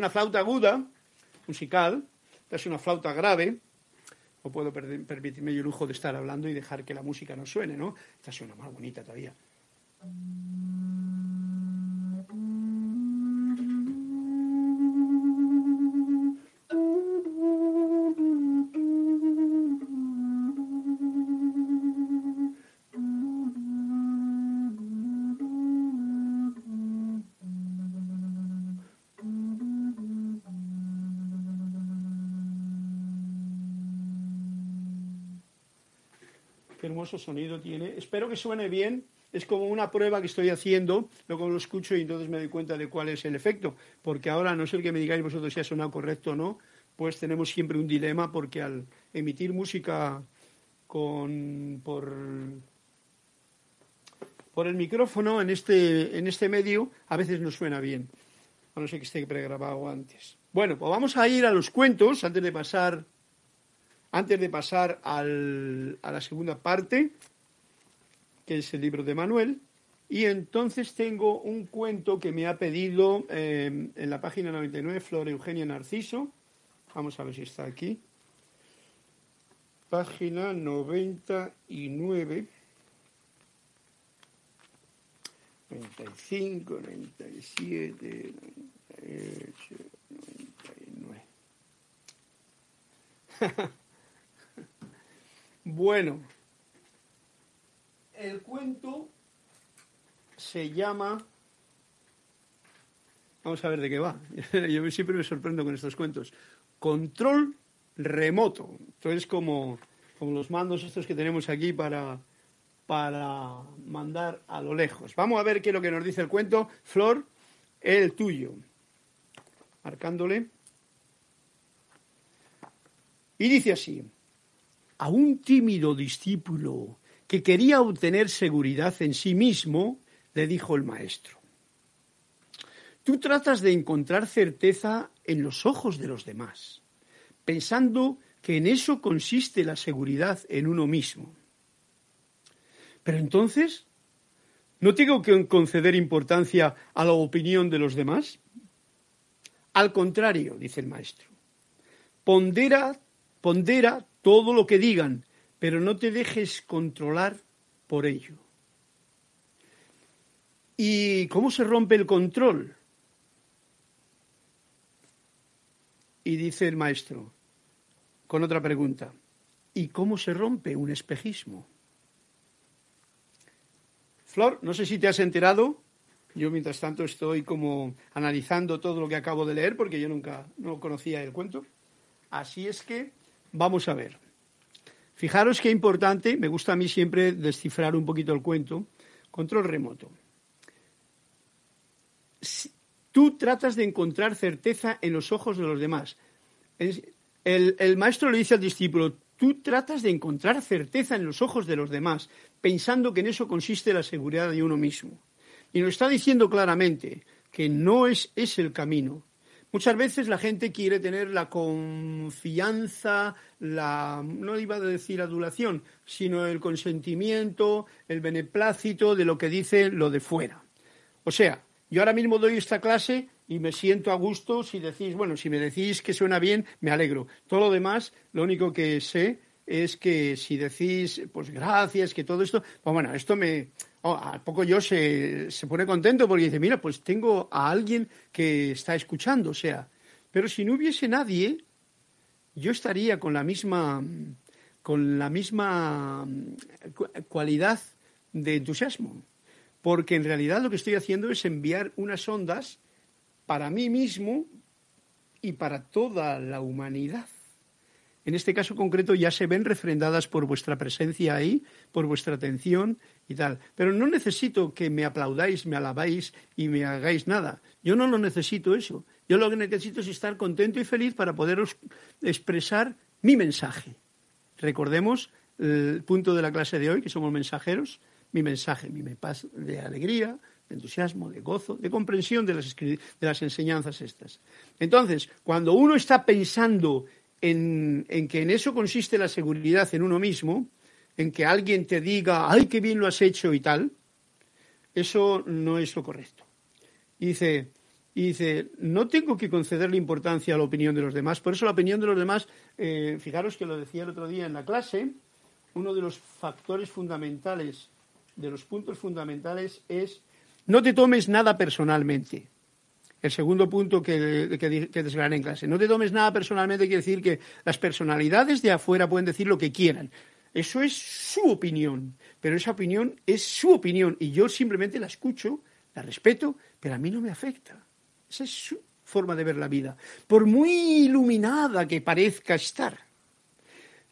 Una flauta aguda, musical, es una flauta grave, o puedo permitirme el lujo de estar hablando y dejar que la música no suene, ¿no? Esta suena más bonita todavía. Sonido tiene. Espero que suene bien. Es como una prueba que estoy haciendo, luego lo escucho y entonces me doy cuenta de cuál es el efecto. Porque ahora, no sé el que me digáis vosotros si ha sonado correcto o no, pues tenemos siempre un dilema porque al emitir música con, por, por el micrófono en este, en este medio, a veces no suena bien. A no ser que esté pregrabado antes. Bueno, pues vamos a ir a los cuentos antes de pasar antes de pasar a la segunda parte, que es el libro de Manuel, y entonces tengo un cuento que me ha pedido eh, en la página 99 Flor Eugenia Narciso. Vamos a ver si está aquí. Página 99. 95, 97, 98, 99. Bueno, el cuento se llama... Vamos a ver de qué va. Yo siempre me sorprendo con estos cuentos. Control remoto. Entonces, como, como los mandos estos que tenemos aquí para, para mandar a lo lejos. Vamos a ver qué es lo que nos dice el cuento. Flor, el tuyo. Marcándole. Y dice así a un tímido discípulo que quería obtener seguridad en sí mismo, le dijo el maestro, tú tratas de encontrar certeza en los ojos de los demás, pensando que en eso consiste la seguridad en uno mismo. Pero entonces, ¿no tengo que conceder importancia a la opinión de los demás? Al contrario, dice el maestro, pondera, pondera todo lo que digan, pero no te dejes controlar por ello. ¿Y cómo se rompe el control? Y dice el maestro, con otra pregunta, ¿y cómo se rompe un espejismo? Flor, no sé si te has enterado, yo mientras tanto estoy como analizando todo lo que acabo de leer porque yo nunca no conocía el cuento. Así es que Vamos a ver. Fijaros qué importante, me gusta a mí siempre descifrar un poquito el cuento. Control remoto. tú tratas de encontrar certeza en los ojos de los demás. El, el maestro le dice al discípulo, tú tratas de encontrar certeza en los ojos de los demás, pensando que en eso consiste la seguridad de uno mismo. Y nos está diciendo claramente que no es, es el camino. Muchas veces la gente quiere tener la confianza, la, no iba a decir adulación, sino el consentimiento, el beneplácito de lo que dice lo de fuera. O sea, yo ahora mismo doy esta clase y me siento a gusto si decís, bueno, si me decís que suena bien, me alegro. Todo lo demás, lo único que sé es que si decís, pues gracias, que todo esto, pues bueno, esto me, oh, a poco yo se, se pone contento porque dice, mira, pues tengo a alguien que está escuchando, o sea, pero si no hubiese nadie, yo estaría con la misma, con la misma cualidad de entusiasmo, porque en realidad lo que estoy haciendo es enviar unas ondas para mí mismo y para toda la humanidad en este caso concreto ya se ven refrendadas por vuestra presencia ahí, por vuestra atención y tal. Pero no necesito que me aplaudáis, me alabáis y me hagáis nada. Yo no lo necesito eso. Yo lo que necesito es estar contento y feliz para poderos expresar mi mensaje. Recordemos el punto de la clase de hoy, que somos mensajeros, mi mensaje, mi paz de alegría, de entusiasmo, de gozo, de comprensión de las, de las enseñanzas estas. Entonces, cuando uno está pensando en, que en eso consiste la seguridad en uno mismo, en que alguien te diga, ay, qué bien lo has hecho y tal, eso no es lo correcto. Dice, dice, no tengo que concederle importancia a la opinión de los demás. Por eso la opinión de los demás, eh, fijaros que lo decía el otro día en la clase, uno de los factores fundamentales, de los puntos fundamentales es no te tomes nada personalmente. El segundo punto que, que, que en clase. No te tomes nada personalmente, quiere decir que las personalidades de afuera pueden decir lo que quieran. Eso es su opinión, pero esa opinión es su opinión y yo simplemente la escucho, la respeto, pero a mí no me afecta. Esa es su forma de ver la vida. Por muy iluminada que parezca estar,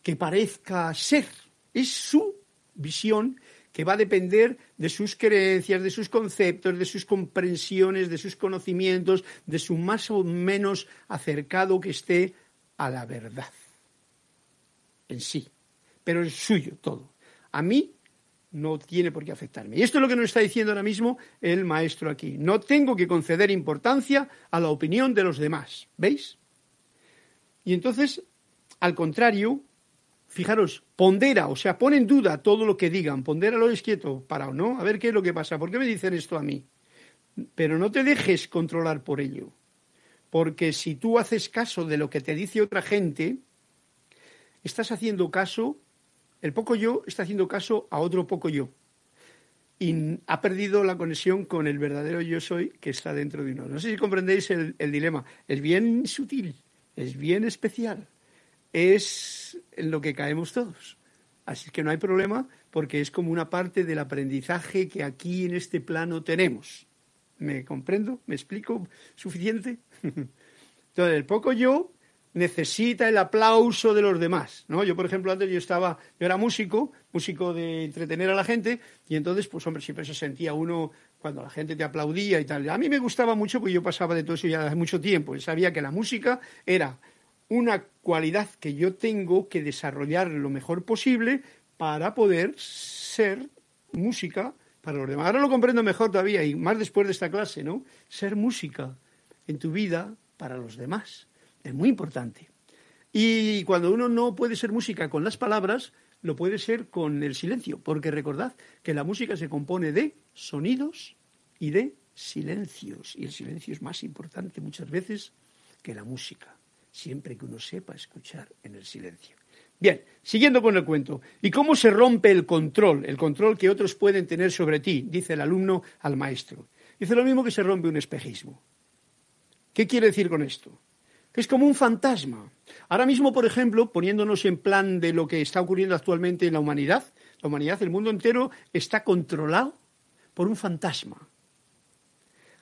que parezca ser, es su visión que va a depender de sus creencias, de sus conceptos, de sus comprensiones, de sus conocimientos, de su más o menos acercado que esté a la verdad en sí. Pero es suyo todo. A mí no tiene por qué afectarme. Y esto es lo que nos está diciendo ahora mismo el maestro aquí. No tengo que conceder importancia a la opinión de los demás. ¿Veis? Y entonces, al contrario, fijaros, pondera, o sea, pone en duda todo lo que digan, pondéralo es quieto, para o no, a ver qué es lo que pasa, ¿por qué me dicen esto a mí? Pero no te dejes controlar por ello, porque si tú haces caso de lo que te dice otra gente, estás haciendo caso, el poco yo está haciendo caso a otro poco yo. Y ha perdido la conexión con el verdadero yo soy que está dentro de uno. No sé si comprendéis el dilema. Es bien sutil, es bien especial es en lo que caemos todos. Así que no hay problema porque es como una parte del aprendizaje que aquí en este plano tenemos. ¿Me comprendo? ¿Me explico suficiente? Entonces, el poco yo necesita el aplauso de los demás, ¿no? Yo, por ejemplo, antes yo estaba, yo era músico, músico de entretener a la gente, y entonces, pues hombre, siempre se sentía uno cuando la gente te aplaudía y tal. A mí me gustaba mucho porque yo pasaba de todo eso ya hace mucho tiempo, y sabía que la música era una cualidad que yo tengo que desarrollar lo mejor posible para poder ser música para los demás. Ahora lo comprendo mejor todavía y más después de esta clase, ¿no? Ser música en tu vida para los demás es muy importante. Y cuando uno no puede ser música con las palabras, lo puede ser con el silencio, porque recordad que la música se compone de sonidos y de silencios, y el silencio es más importante muchas veces que la música siempre que uno sepa escuchar en el silencio. Bien, siguiendo con el cuento. ¿Y cómo se rompe el control, el control que otros pueden tener sobre ti? Dice el alumno al maestro. Dice lo mismo que se rompe un espejismo. ¿Qué quiere decir con esto? Que es como un fantasma. Ahora mismo, por ejemplo, poniéndonos en plan de lo que está ocurriendo actualmente en la humanidad, la humanidad, el mundo entero, está controlado por un fantasma.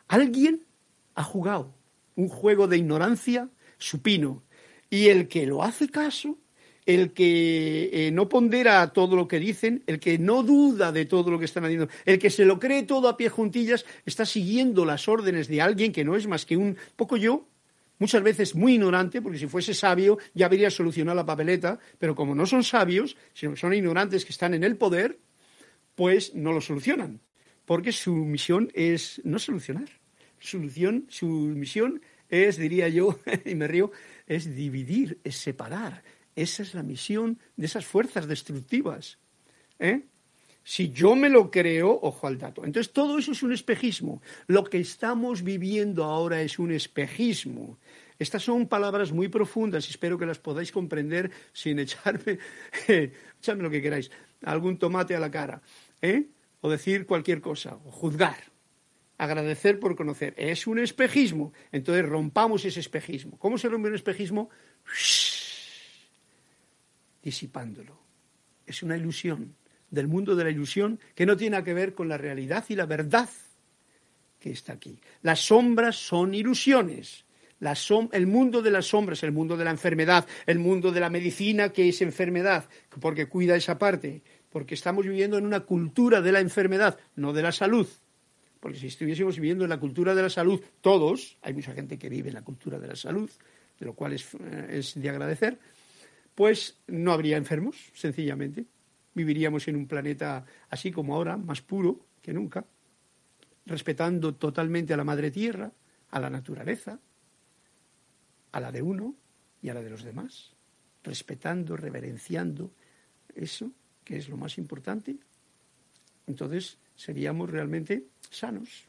Alguien ha jugado un juego de ignorancia supino. Y el que lo hace caso, el que eh, no pondera todo lo que dicen, el que no duda de todo lo que están haciendo, el que se lo cree todo a pie juntillas, está siguiendo las órdenes de alguien que no es más que un poco yo, muchas veces muy ignorante, porque si fuese sabio ya habría solucionado la papeleta, pero como no son sabios, sino que son ignorantes que están en el poder, pues no lo solucionan. porque su misión es no solucionar. Solución, su misión es, diría yo, y me río, es dividir, es separar. Esa es la misión de esas fuerzas destructivas. ¿eh? Si yo me lo creo, ojo al dato. Entonces todo eso es un espejismo. Lo que estamos viviendo ahora es un espejismo. Estas son palabras muy profundas y espero que las podáis comprender sin echarme, echarme lo que queráis, algún tomate a la cara, ¿eh? o decir cualquier cosa, o juzgar, agradecer por conocer. Es un espejismo. Entonces rompamos ese espejismo. ¿Cómo se rompe un espejismo? Disipándolo. Es una ilusión del mundo de la ilusión que no tiene que ver con la realidad y la verdad que está aquí. Las sombras son ilusiones. el mundo de las sombras, el mundo de la enfermedad, el mundo de la medicina que es enfermedad, porque cuida esa parte, porque estamos viviendo en una cultura de la enfermedad, no de la salud. Porque si estuviésemos viviendo en la cultura de la salud, todos, hay mucha gente que vive en la cultura de la salud, de lo cual es, eh, es de agradecer, pues no habría enfermos, sencillamente viviríamos en un planeta así como ahora, más puro que nunca, respetando totalmente a la madre tierra, a la naturaleza, a la de uno y a la de los demás, respetando, reverenciando eso, que es lo más importante. Entonces seríamos realmente sanos.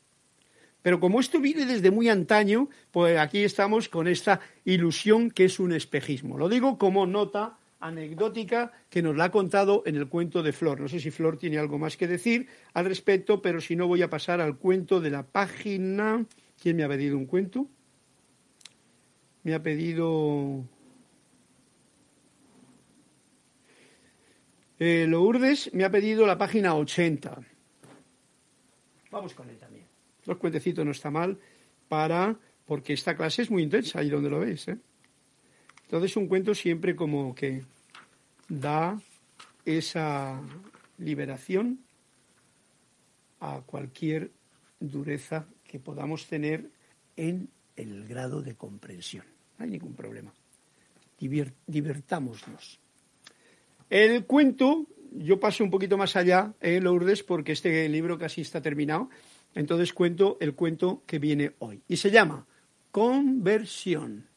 Pero como esto viene desde muy antaño, pues aquí estamos con esta ilusión que es un espejismo. Lo digo como nota anecdótica que nos la ha contado en el cuento de Flor. No sé si Flor tiene algo más que decir al respecto, pero si no voy a pasar al cuento de la página. ¿Quién me ha pedido un cuento? Me ha pedido eh, Lourdes, me ha pedido la página 80. Vamos con él también. Los cuentecitos no está mal para porque esta clase es muy intensa ahí donde lo ves, ¿eh? Entonces un cuento siempre como que da esa liberación a cualquier dureza que podamos tener en el grado de comprensión. No hay ningún problema. divertámonos. El cuento, yo paso un poquito más allá, en Lourdes, porque este libro casi está terminado. Entonces cuento el cuento que viene hoy. Y se llama Conversión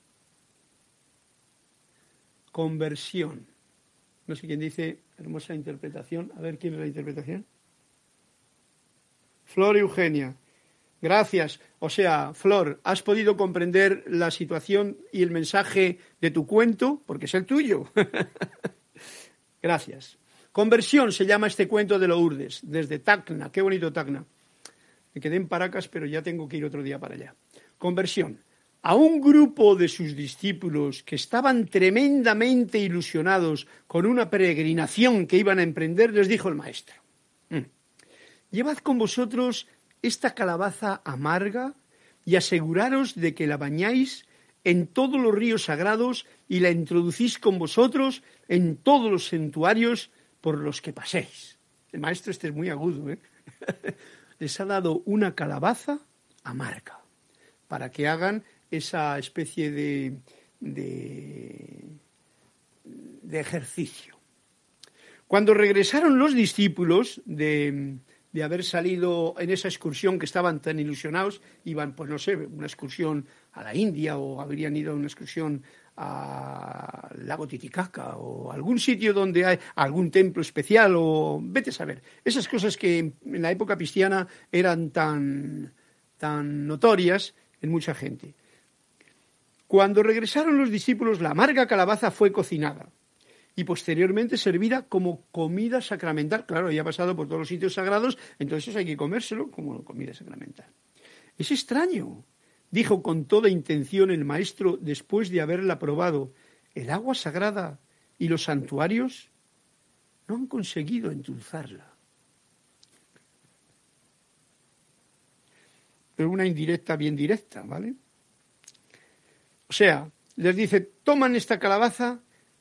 conversión. No sé quién dice hermosa interpretación. A ver quién es la interpretación. Flor Eugenia. Gracias. O sea, Flor, has podido comprender la situación y el mensaje de tu cuento, porque es el tuyo. Gracias. Conversión se llama este cuento de Lourdes, desde Tacna. Qué bonito Tacna. Me quedé en Paracas, pero ya tengo que ir otro día para allá. Conversión a un grupo de sus discípulos que estaban tremendamente ilusionados con una peregrinación que iban a emprender, les dijo el maestro, mm, llevad con vosotros esta calabaza amarga y aseguraros de que la bañáis en todos los ríos sagrados y la introducís con vosotros en todos los santuarios por los que paséis. El maestro este es muy agudo, ¿eh? Les ha dado una calabaza amarga para que hagan esa especie de, de, ejercicio. Cuando regresaron los discípulos de, de haber salido en esa excursión que estaban tan ilusionados, iban, pues no sé, una excursión a la India o habrían ido a una excursión al lago Titicaca o algún sitio donde hay algún templo especial o vete a saber. Esas cosas que en la época cristiana eran tan, tan notorias en mucha gente. Cuando regresaron los discípulos, la amarga calabaza fue cocinada y posteriormente servida como comida sacramental. Claro, ya ha pasado por todos los sitios sagrados, entonces hay que comérselo como comida sacramental. Es extraño, dijo con toda intención el maestro después de haberla probado. El agua sagrada y los santuarios no han conseguido endulzarla. Pero una indirecta bien directa, ¿vale? O sea, les dice, toman esta calabaza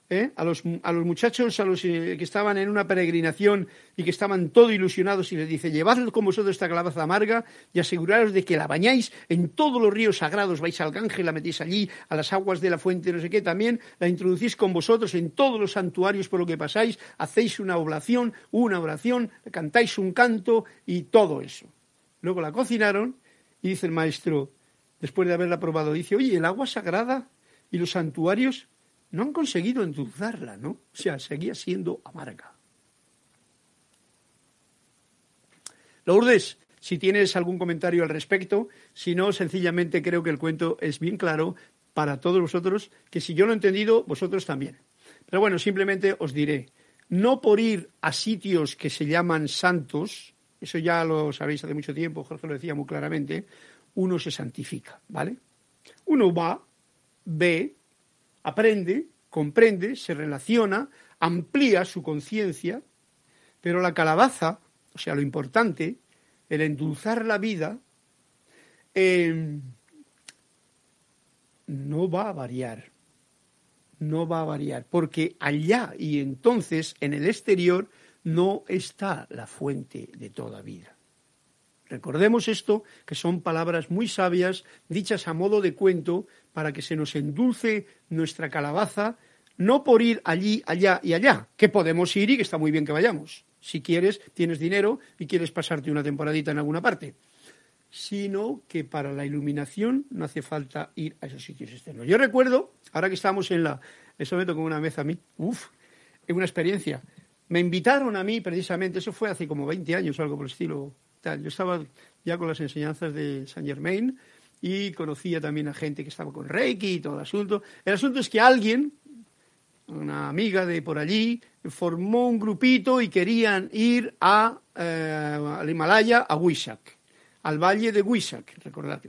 ¿eh? a, los, a, los, muchachos a los eh, que estaban en una peregrinación y que estaban todo ilusionados y les dice, llevad con vosotros esta calabaza amarga y aseguraros de que la bañáis en todos los ríos sagrados, vais al Gange, la metéis allí, a las aguas de la fuente, no sé qué, también la introducís con vosotros en todos los santuarios por lo que pasáis, hacéis una oblación, una oración, cantáis un canto y todo eso. Luego la cocinaron y dice el maestro, después de haberla probado, dice, oye, el agua sagrada y los santuarios no han conseguido endulzarla, ¿no? O sea, seguía siendo amarga. Lourdes, si tienes algún comentario al respecto, si no, sencillamente creo que el cuento es bien claro para todos vosotros, que si yo lo he entendido, vosotros también. Pero bueno, simplemente os diré, no por ir a sitios que se llaman santos, eso ya lo sabéis hace mucho tiempo, Jorge lo decía muy claramente, uno se santifica, ¿vale? Uno va, ve, aprende, comprende, se relaciona, amplía su conciencia, pero la calabaza, o sea, lo importante, el endulzar la vida, em, no va a variar, no va a variar, porque allá y entonces en el exterior no está la fuente de toda vida. Recordemos esto, que son palabras muy sabias, dichas a modo de cuento, para que se nos endulce nuestra calabaza, no por ir allí, allá y allá, que podemos ir y que está muy bien que vayamos. Si quieres, tienes dinero y quieres pasarte una temporadita en alguna parte, sino que para la iluminación no hace falta ir a esos sitios externos. Yo recuerdo, ahora que estamos en la, eso me tocó una vez a mí, uff, una experiencia. Me invitaron a mí precisamente, eso fue hace como 20 años algo por el estilo, yo estaba ya con las enseñanzas de Saint Germain y conocía también a gente que estaba con Reiki y todo el asunto. El asunto es que alguien, una amiga de por allí, formó un grupito y querían ir a, eh, al Himalaya, a Wishak, al valle de Wishak, recordad.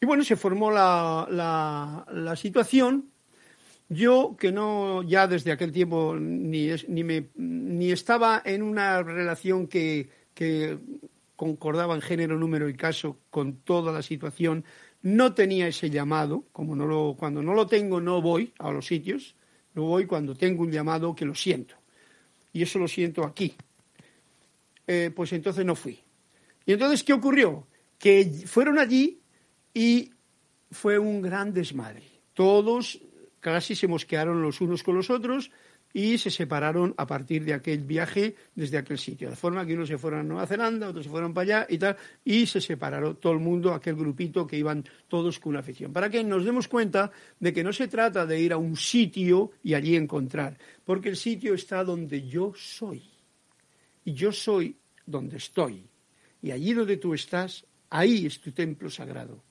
Y bueno, se formó la, la, situación. Yo, que no, ya desde aquel tiempo ni, ni, me, ni estaba en una relación que, que concordaba en género, número y caso con toda la situación, no tenía ese llamado, como no lo, cuando no lo tengo no voy a los sitios, no voy cuando tengo un llamado que lo siento. Y eso lo siento aquí. Eh, pues entonces no fui. Y entonces, ¿qué ocurrió? Que fueron allí y fue un gran desmadre. Todos casi se mosquearon los unos con los otros, y se separaron a partir de aquel viaje desde aquel sitio. De forma que unos se fueron a Nueva Zelanda, otros se fueron para allá y tal, y se separaron todo el mundo, aquel grupito que iban todos con una afición. Para que nos demos cuenta de que no se trata de ir a un sitio y allí encontrar, porque el sitio está donde yo soy. Y yo soy donde estoy. Y allí donde tú estás, ahí es tu templo sagrado.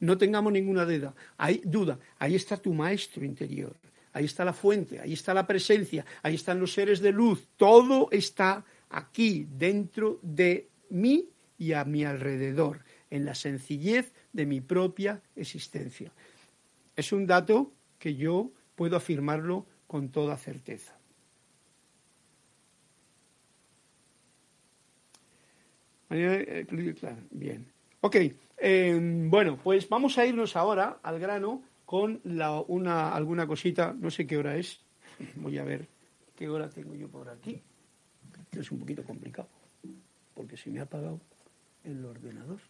No tengamos ninguna duda. Ahí, duda. Ahí está tu maestro interior ahí está la fuente, ahí está la presencia, ahí están los seres de luz, todo está aquí, dentro de mí y a mi alrededor, en la sencillez de mi propia existencia. Es un dato que yo puedo afirmarlo con toda certeza. Eh, bien. Ok, eh, bueno, pues vamos a irnos ahora al grano con la, una, alguna cosita, no sé qué hora es, voy a ver qué hora tengo yo por aquí, es un poquito complicado, porque se me ha apagado el ordenador.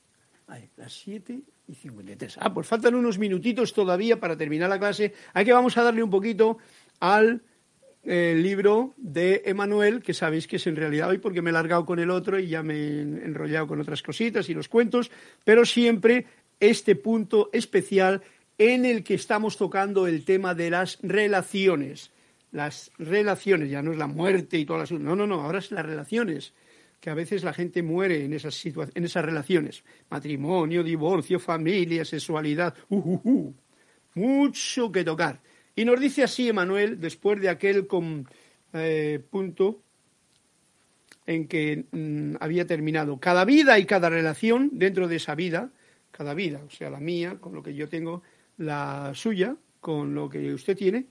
Ahí, las 7 y 53. Ah, pues faltan unos minutitos todavía para terminar la clase. Hay que vamos a darle un poquito al eh, libro de Emanuel, que sabéis que es en realidad hoy porque me he largado con el otro y ya me he enrollado con otras cositas y los cuentos, pero siempre este punto especial en el que estamos tocando el tema de las relaciones. Las relaciones, ya no es la muerte y todas las... No, no, no, ahora es las relaciones, que a veces la gente muere en esas, en esas relaciones. Matrimonio, divorcio, familia, sexualidad. Uh, uh, uh. Mucho que tocar. Y nos dice así Emanuel, después de aquel eh, punto en que mm, había terminado. Cada vida y cada relación dentro de esa vida, cada vida, o sea, la mía, con lo que yo tengo, la suya con lo que usted tiene,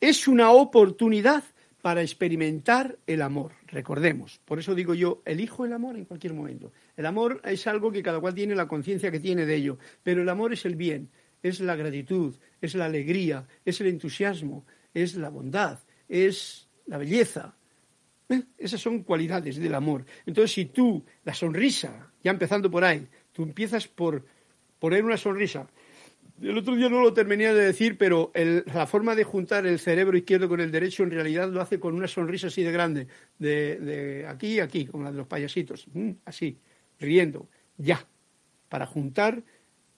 es una oportunidad para experimentar el amor. Recordemos, por eso digo yo, elijo el amor en cualquier momento. El amor es algo que cada cual tiene la conciencia que tiene de ello, pero el amor es el bien, es la gratitud, es la alegría, es el entusiasmo, es la bondad, es la belleza. ¿Eh? Esas son cualidades del amor. Entonces, si tú, la sonrisa, ya empezando por ahí, tú empiezas por poner una sonrisa. El otro día no lo terminé de decir, pero la forma de juntar el cerebro izquierdo con el derecho en realidad lo hace con una sonrisa así de grande, de, de aquí y aquí, como la de los payasitos, mm, así, riendo, ya, para juntar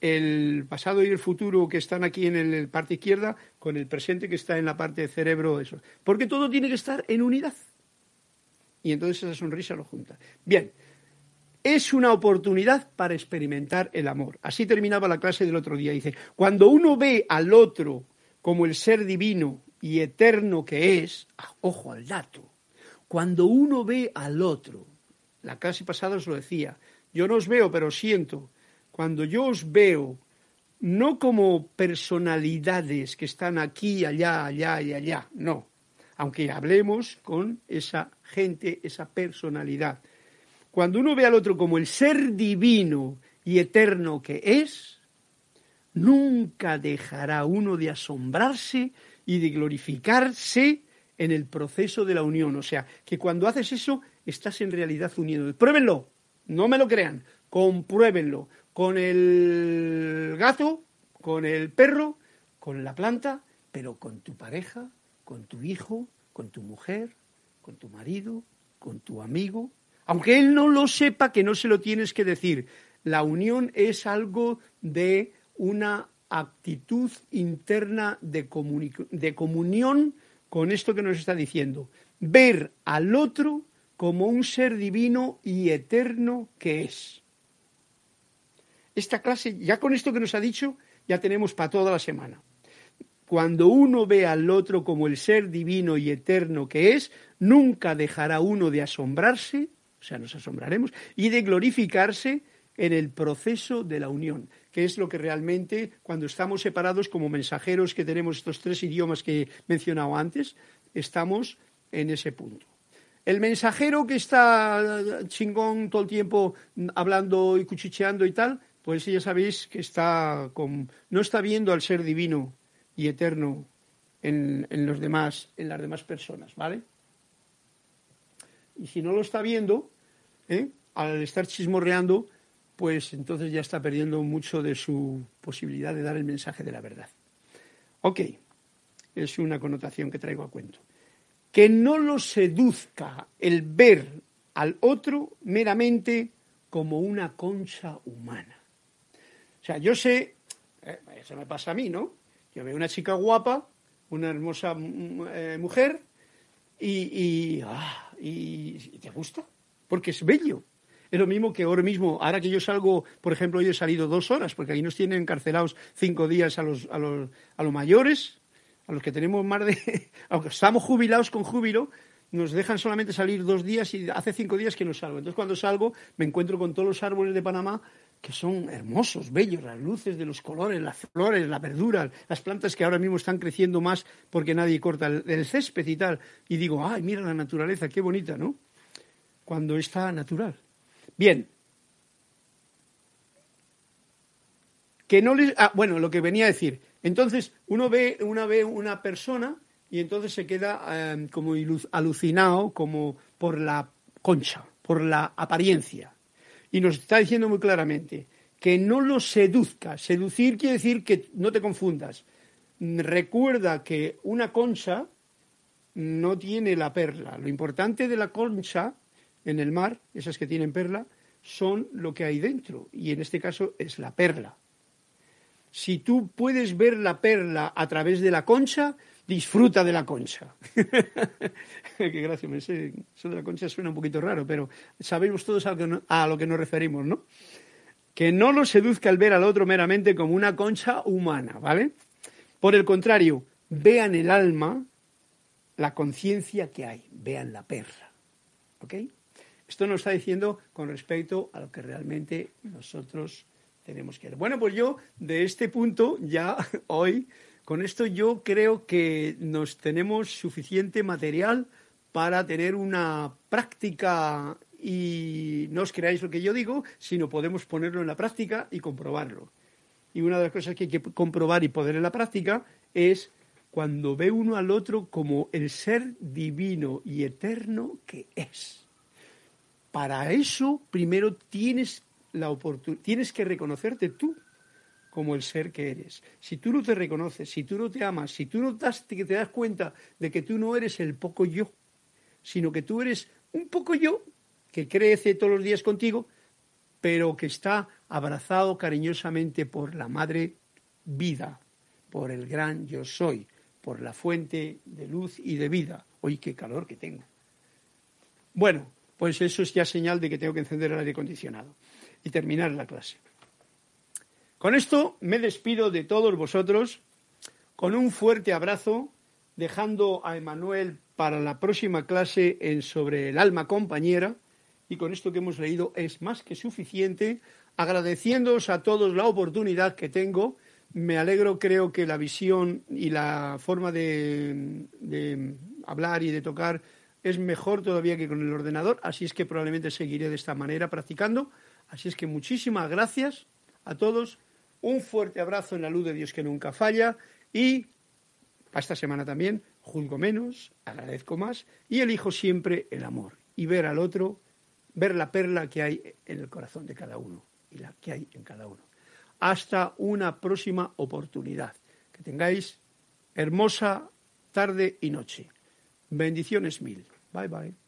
el pasado y el futuro que están aquí en la parte izquierda con el presente que está en la parte del cerebro. Eso. Porque todo tiene que estar en unidad. Y entonces esa sonrisa lo junta. Bien, es una oportunidad para experimentar el amor. Así terminaba la clase del otro día. Dice, cuando uno ve al otro como el ser divino y eterno que es, ah, ojo al dato, cuando uno ve al otro, la clase pasada os lo decía, yo no os veo pero siento, cuando yo os veo no como personalidades que están aquí, allá, allá y allá, no, aunque hablemos con esa gente, esa personalidad. Cuando uno ve al otro como el ser divino y eterno que es, nunca dejará uno de asombrarse y de glorificarse en el proceso de la unión. O sea, que cuando haces eso, estás en realidad unido. Pruébenlo, no me lo crean, compruébenlo con el gato, con el perro, con la planta, pero con tu pareja, con tu hijo, con tu mujer, con tu marido, con tu amigo. Aunque él no lo sepa, que no se lo tienes que decir. La unión es algo de una actitud interna de, de comunión con esto que nos está diciendo. Ver al otro como un ser divino y eterno que es. Esta clase, ya con esto que nos ha dicho, ya tenemos para toda la semana. Cuando uno ve al otro como el ser divino y eterno que es, nunca dejará uno de asombrarse, o sea, nos asombraremos, y de glorificarse en el proceso de la unión, que es lo que realmente, cuando estamos separados como mensajeros que tenemos estos tres idiomas que he mencionado antes, estamos en ese punto. El mensajero que está chingón todo el tiempo hablando y cuchicheando y tal, pues ya sabéis que está con, no está viendo al ser divino y eterno en, los demás, en las demás personas, ¿vale? Y si no lo está viendo, ¿eh? al estar chismorreando, pues entonces ya está perdiendo mucho de su posibilidad de dar el mensaje de la verdad. Ok, es una connotación que traigo a cuento. Que no lo seduzca el ver al otro meramente como una concha humana. O sea, yo sé, eh, eso me pasa a mí, ¿no? Yo veo una chica guapa, una hermosa mm, eh, mujer, ah, y, te gusta, porque es bello. Es lo mismo que ahora mismo, ahora que yo salgo, por ejemplo, hoy he salido dos horas, porque aquí nos tienen encarcelados cinco días a los, a los, a los mayores, a los que tenemos más de, aunque estamos jubilados con júbilo, nos dejan solamente salir dos días y hace cinco días que no salgo. Entonces cuando salgo me encuentro con todos los árboles de Panamá que son hermosos, bellos, las luces de los colores, las flores, la verdura, las plantas que ahora mismo están creciendo más porque nadie corta el, césped y tal. Y digo, ay, mira la naturaleza, qué bonita, ¿no? Cuando está natural. Bien. Que no les. Ah, bueno, lo que venía a decir. Entonces, uno ve, una ve una persona y entonces se queda em, como alucinado, como por la concha, por la apariencia y nos está diciendo muy claramente que no lo seduzca. Seducir quiere decir que no te confundas. Recuerda que una concha no tiene la perla. Lo importante de la concha en el mar, esas que tienen perla, son lo que hay dentro. Y en este caso es la perla. Si tú puedes ver la perla a través de la concha, disfruta de la concha. Qué gracia, eso de la concha suena un poquito raro, pero sabemos todos a lo, que, nos referimos, ¿no? Que no nos seduzca el ver al otro meramente como una concha humana, ¿vale? Por el contrario, vean el alma, la conciencia que hay, vean la perla, ¿ok? Esto nos está diciendo con respecto a lo que realmente nosotros tenemos que ver. Bueno, pues yo de este punto ya hoy con esto yo creo que nos tenemos suficiente material para tener una práctica y no os creáis lo que yo digo, sino podemos ponerlo en la práctica y comprobarlo. Y una de las cosas que hay que comprobar y poner en la práctica es cuando ve uno al otro como el ser divino y eterno que es. Para eso primero tienes la tienes que reconocerte tú como el ser que eres. Si tú no te reconoces, si tú no te amas, si tú no te das cuenta de que tú no eres el poco yo, sino que tú eres un poco yo que crece todos los días contigo, pero que está abrazado cariñosamente por la madre vida, por el gran yo soy, por la fuente de luz y de vida. Hoy qué calor que tengo. Bueno, pues eso es ya señal de que tengo que encender el aire acondicionado y terminar la clase. Con esto me despido de todos vosotros con un fuerte abrazo, dejando a Emanuel para la próxima clase en sobre el alma compañera. Y con esto que hemos leído es más que suficiente, agradeciéndoos a todos la oportunidad que tengo. Me alegro, creo que la visión y la forma de, de hablar y de tocar es mejor todavía que con el ordenador, así es que probablemente seguiré de esta manera practicando. Así es que muchísimas gracias a todos un fuerte abrazo en la luz de Dios que nunca falla y esta semana también juzgo menos, agradezco más y elijo siempre el amor y ver al otro, ver la perla que hay en el corazón de cada uno y la que hay en cada uno. Hasta una próxima oportunidad. Que tengáis hermosa tarde y noche. Bendiciones mil. Bye bye.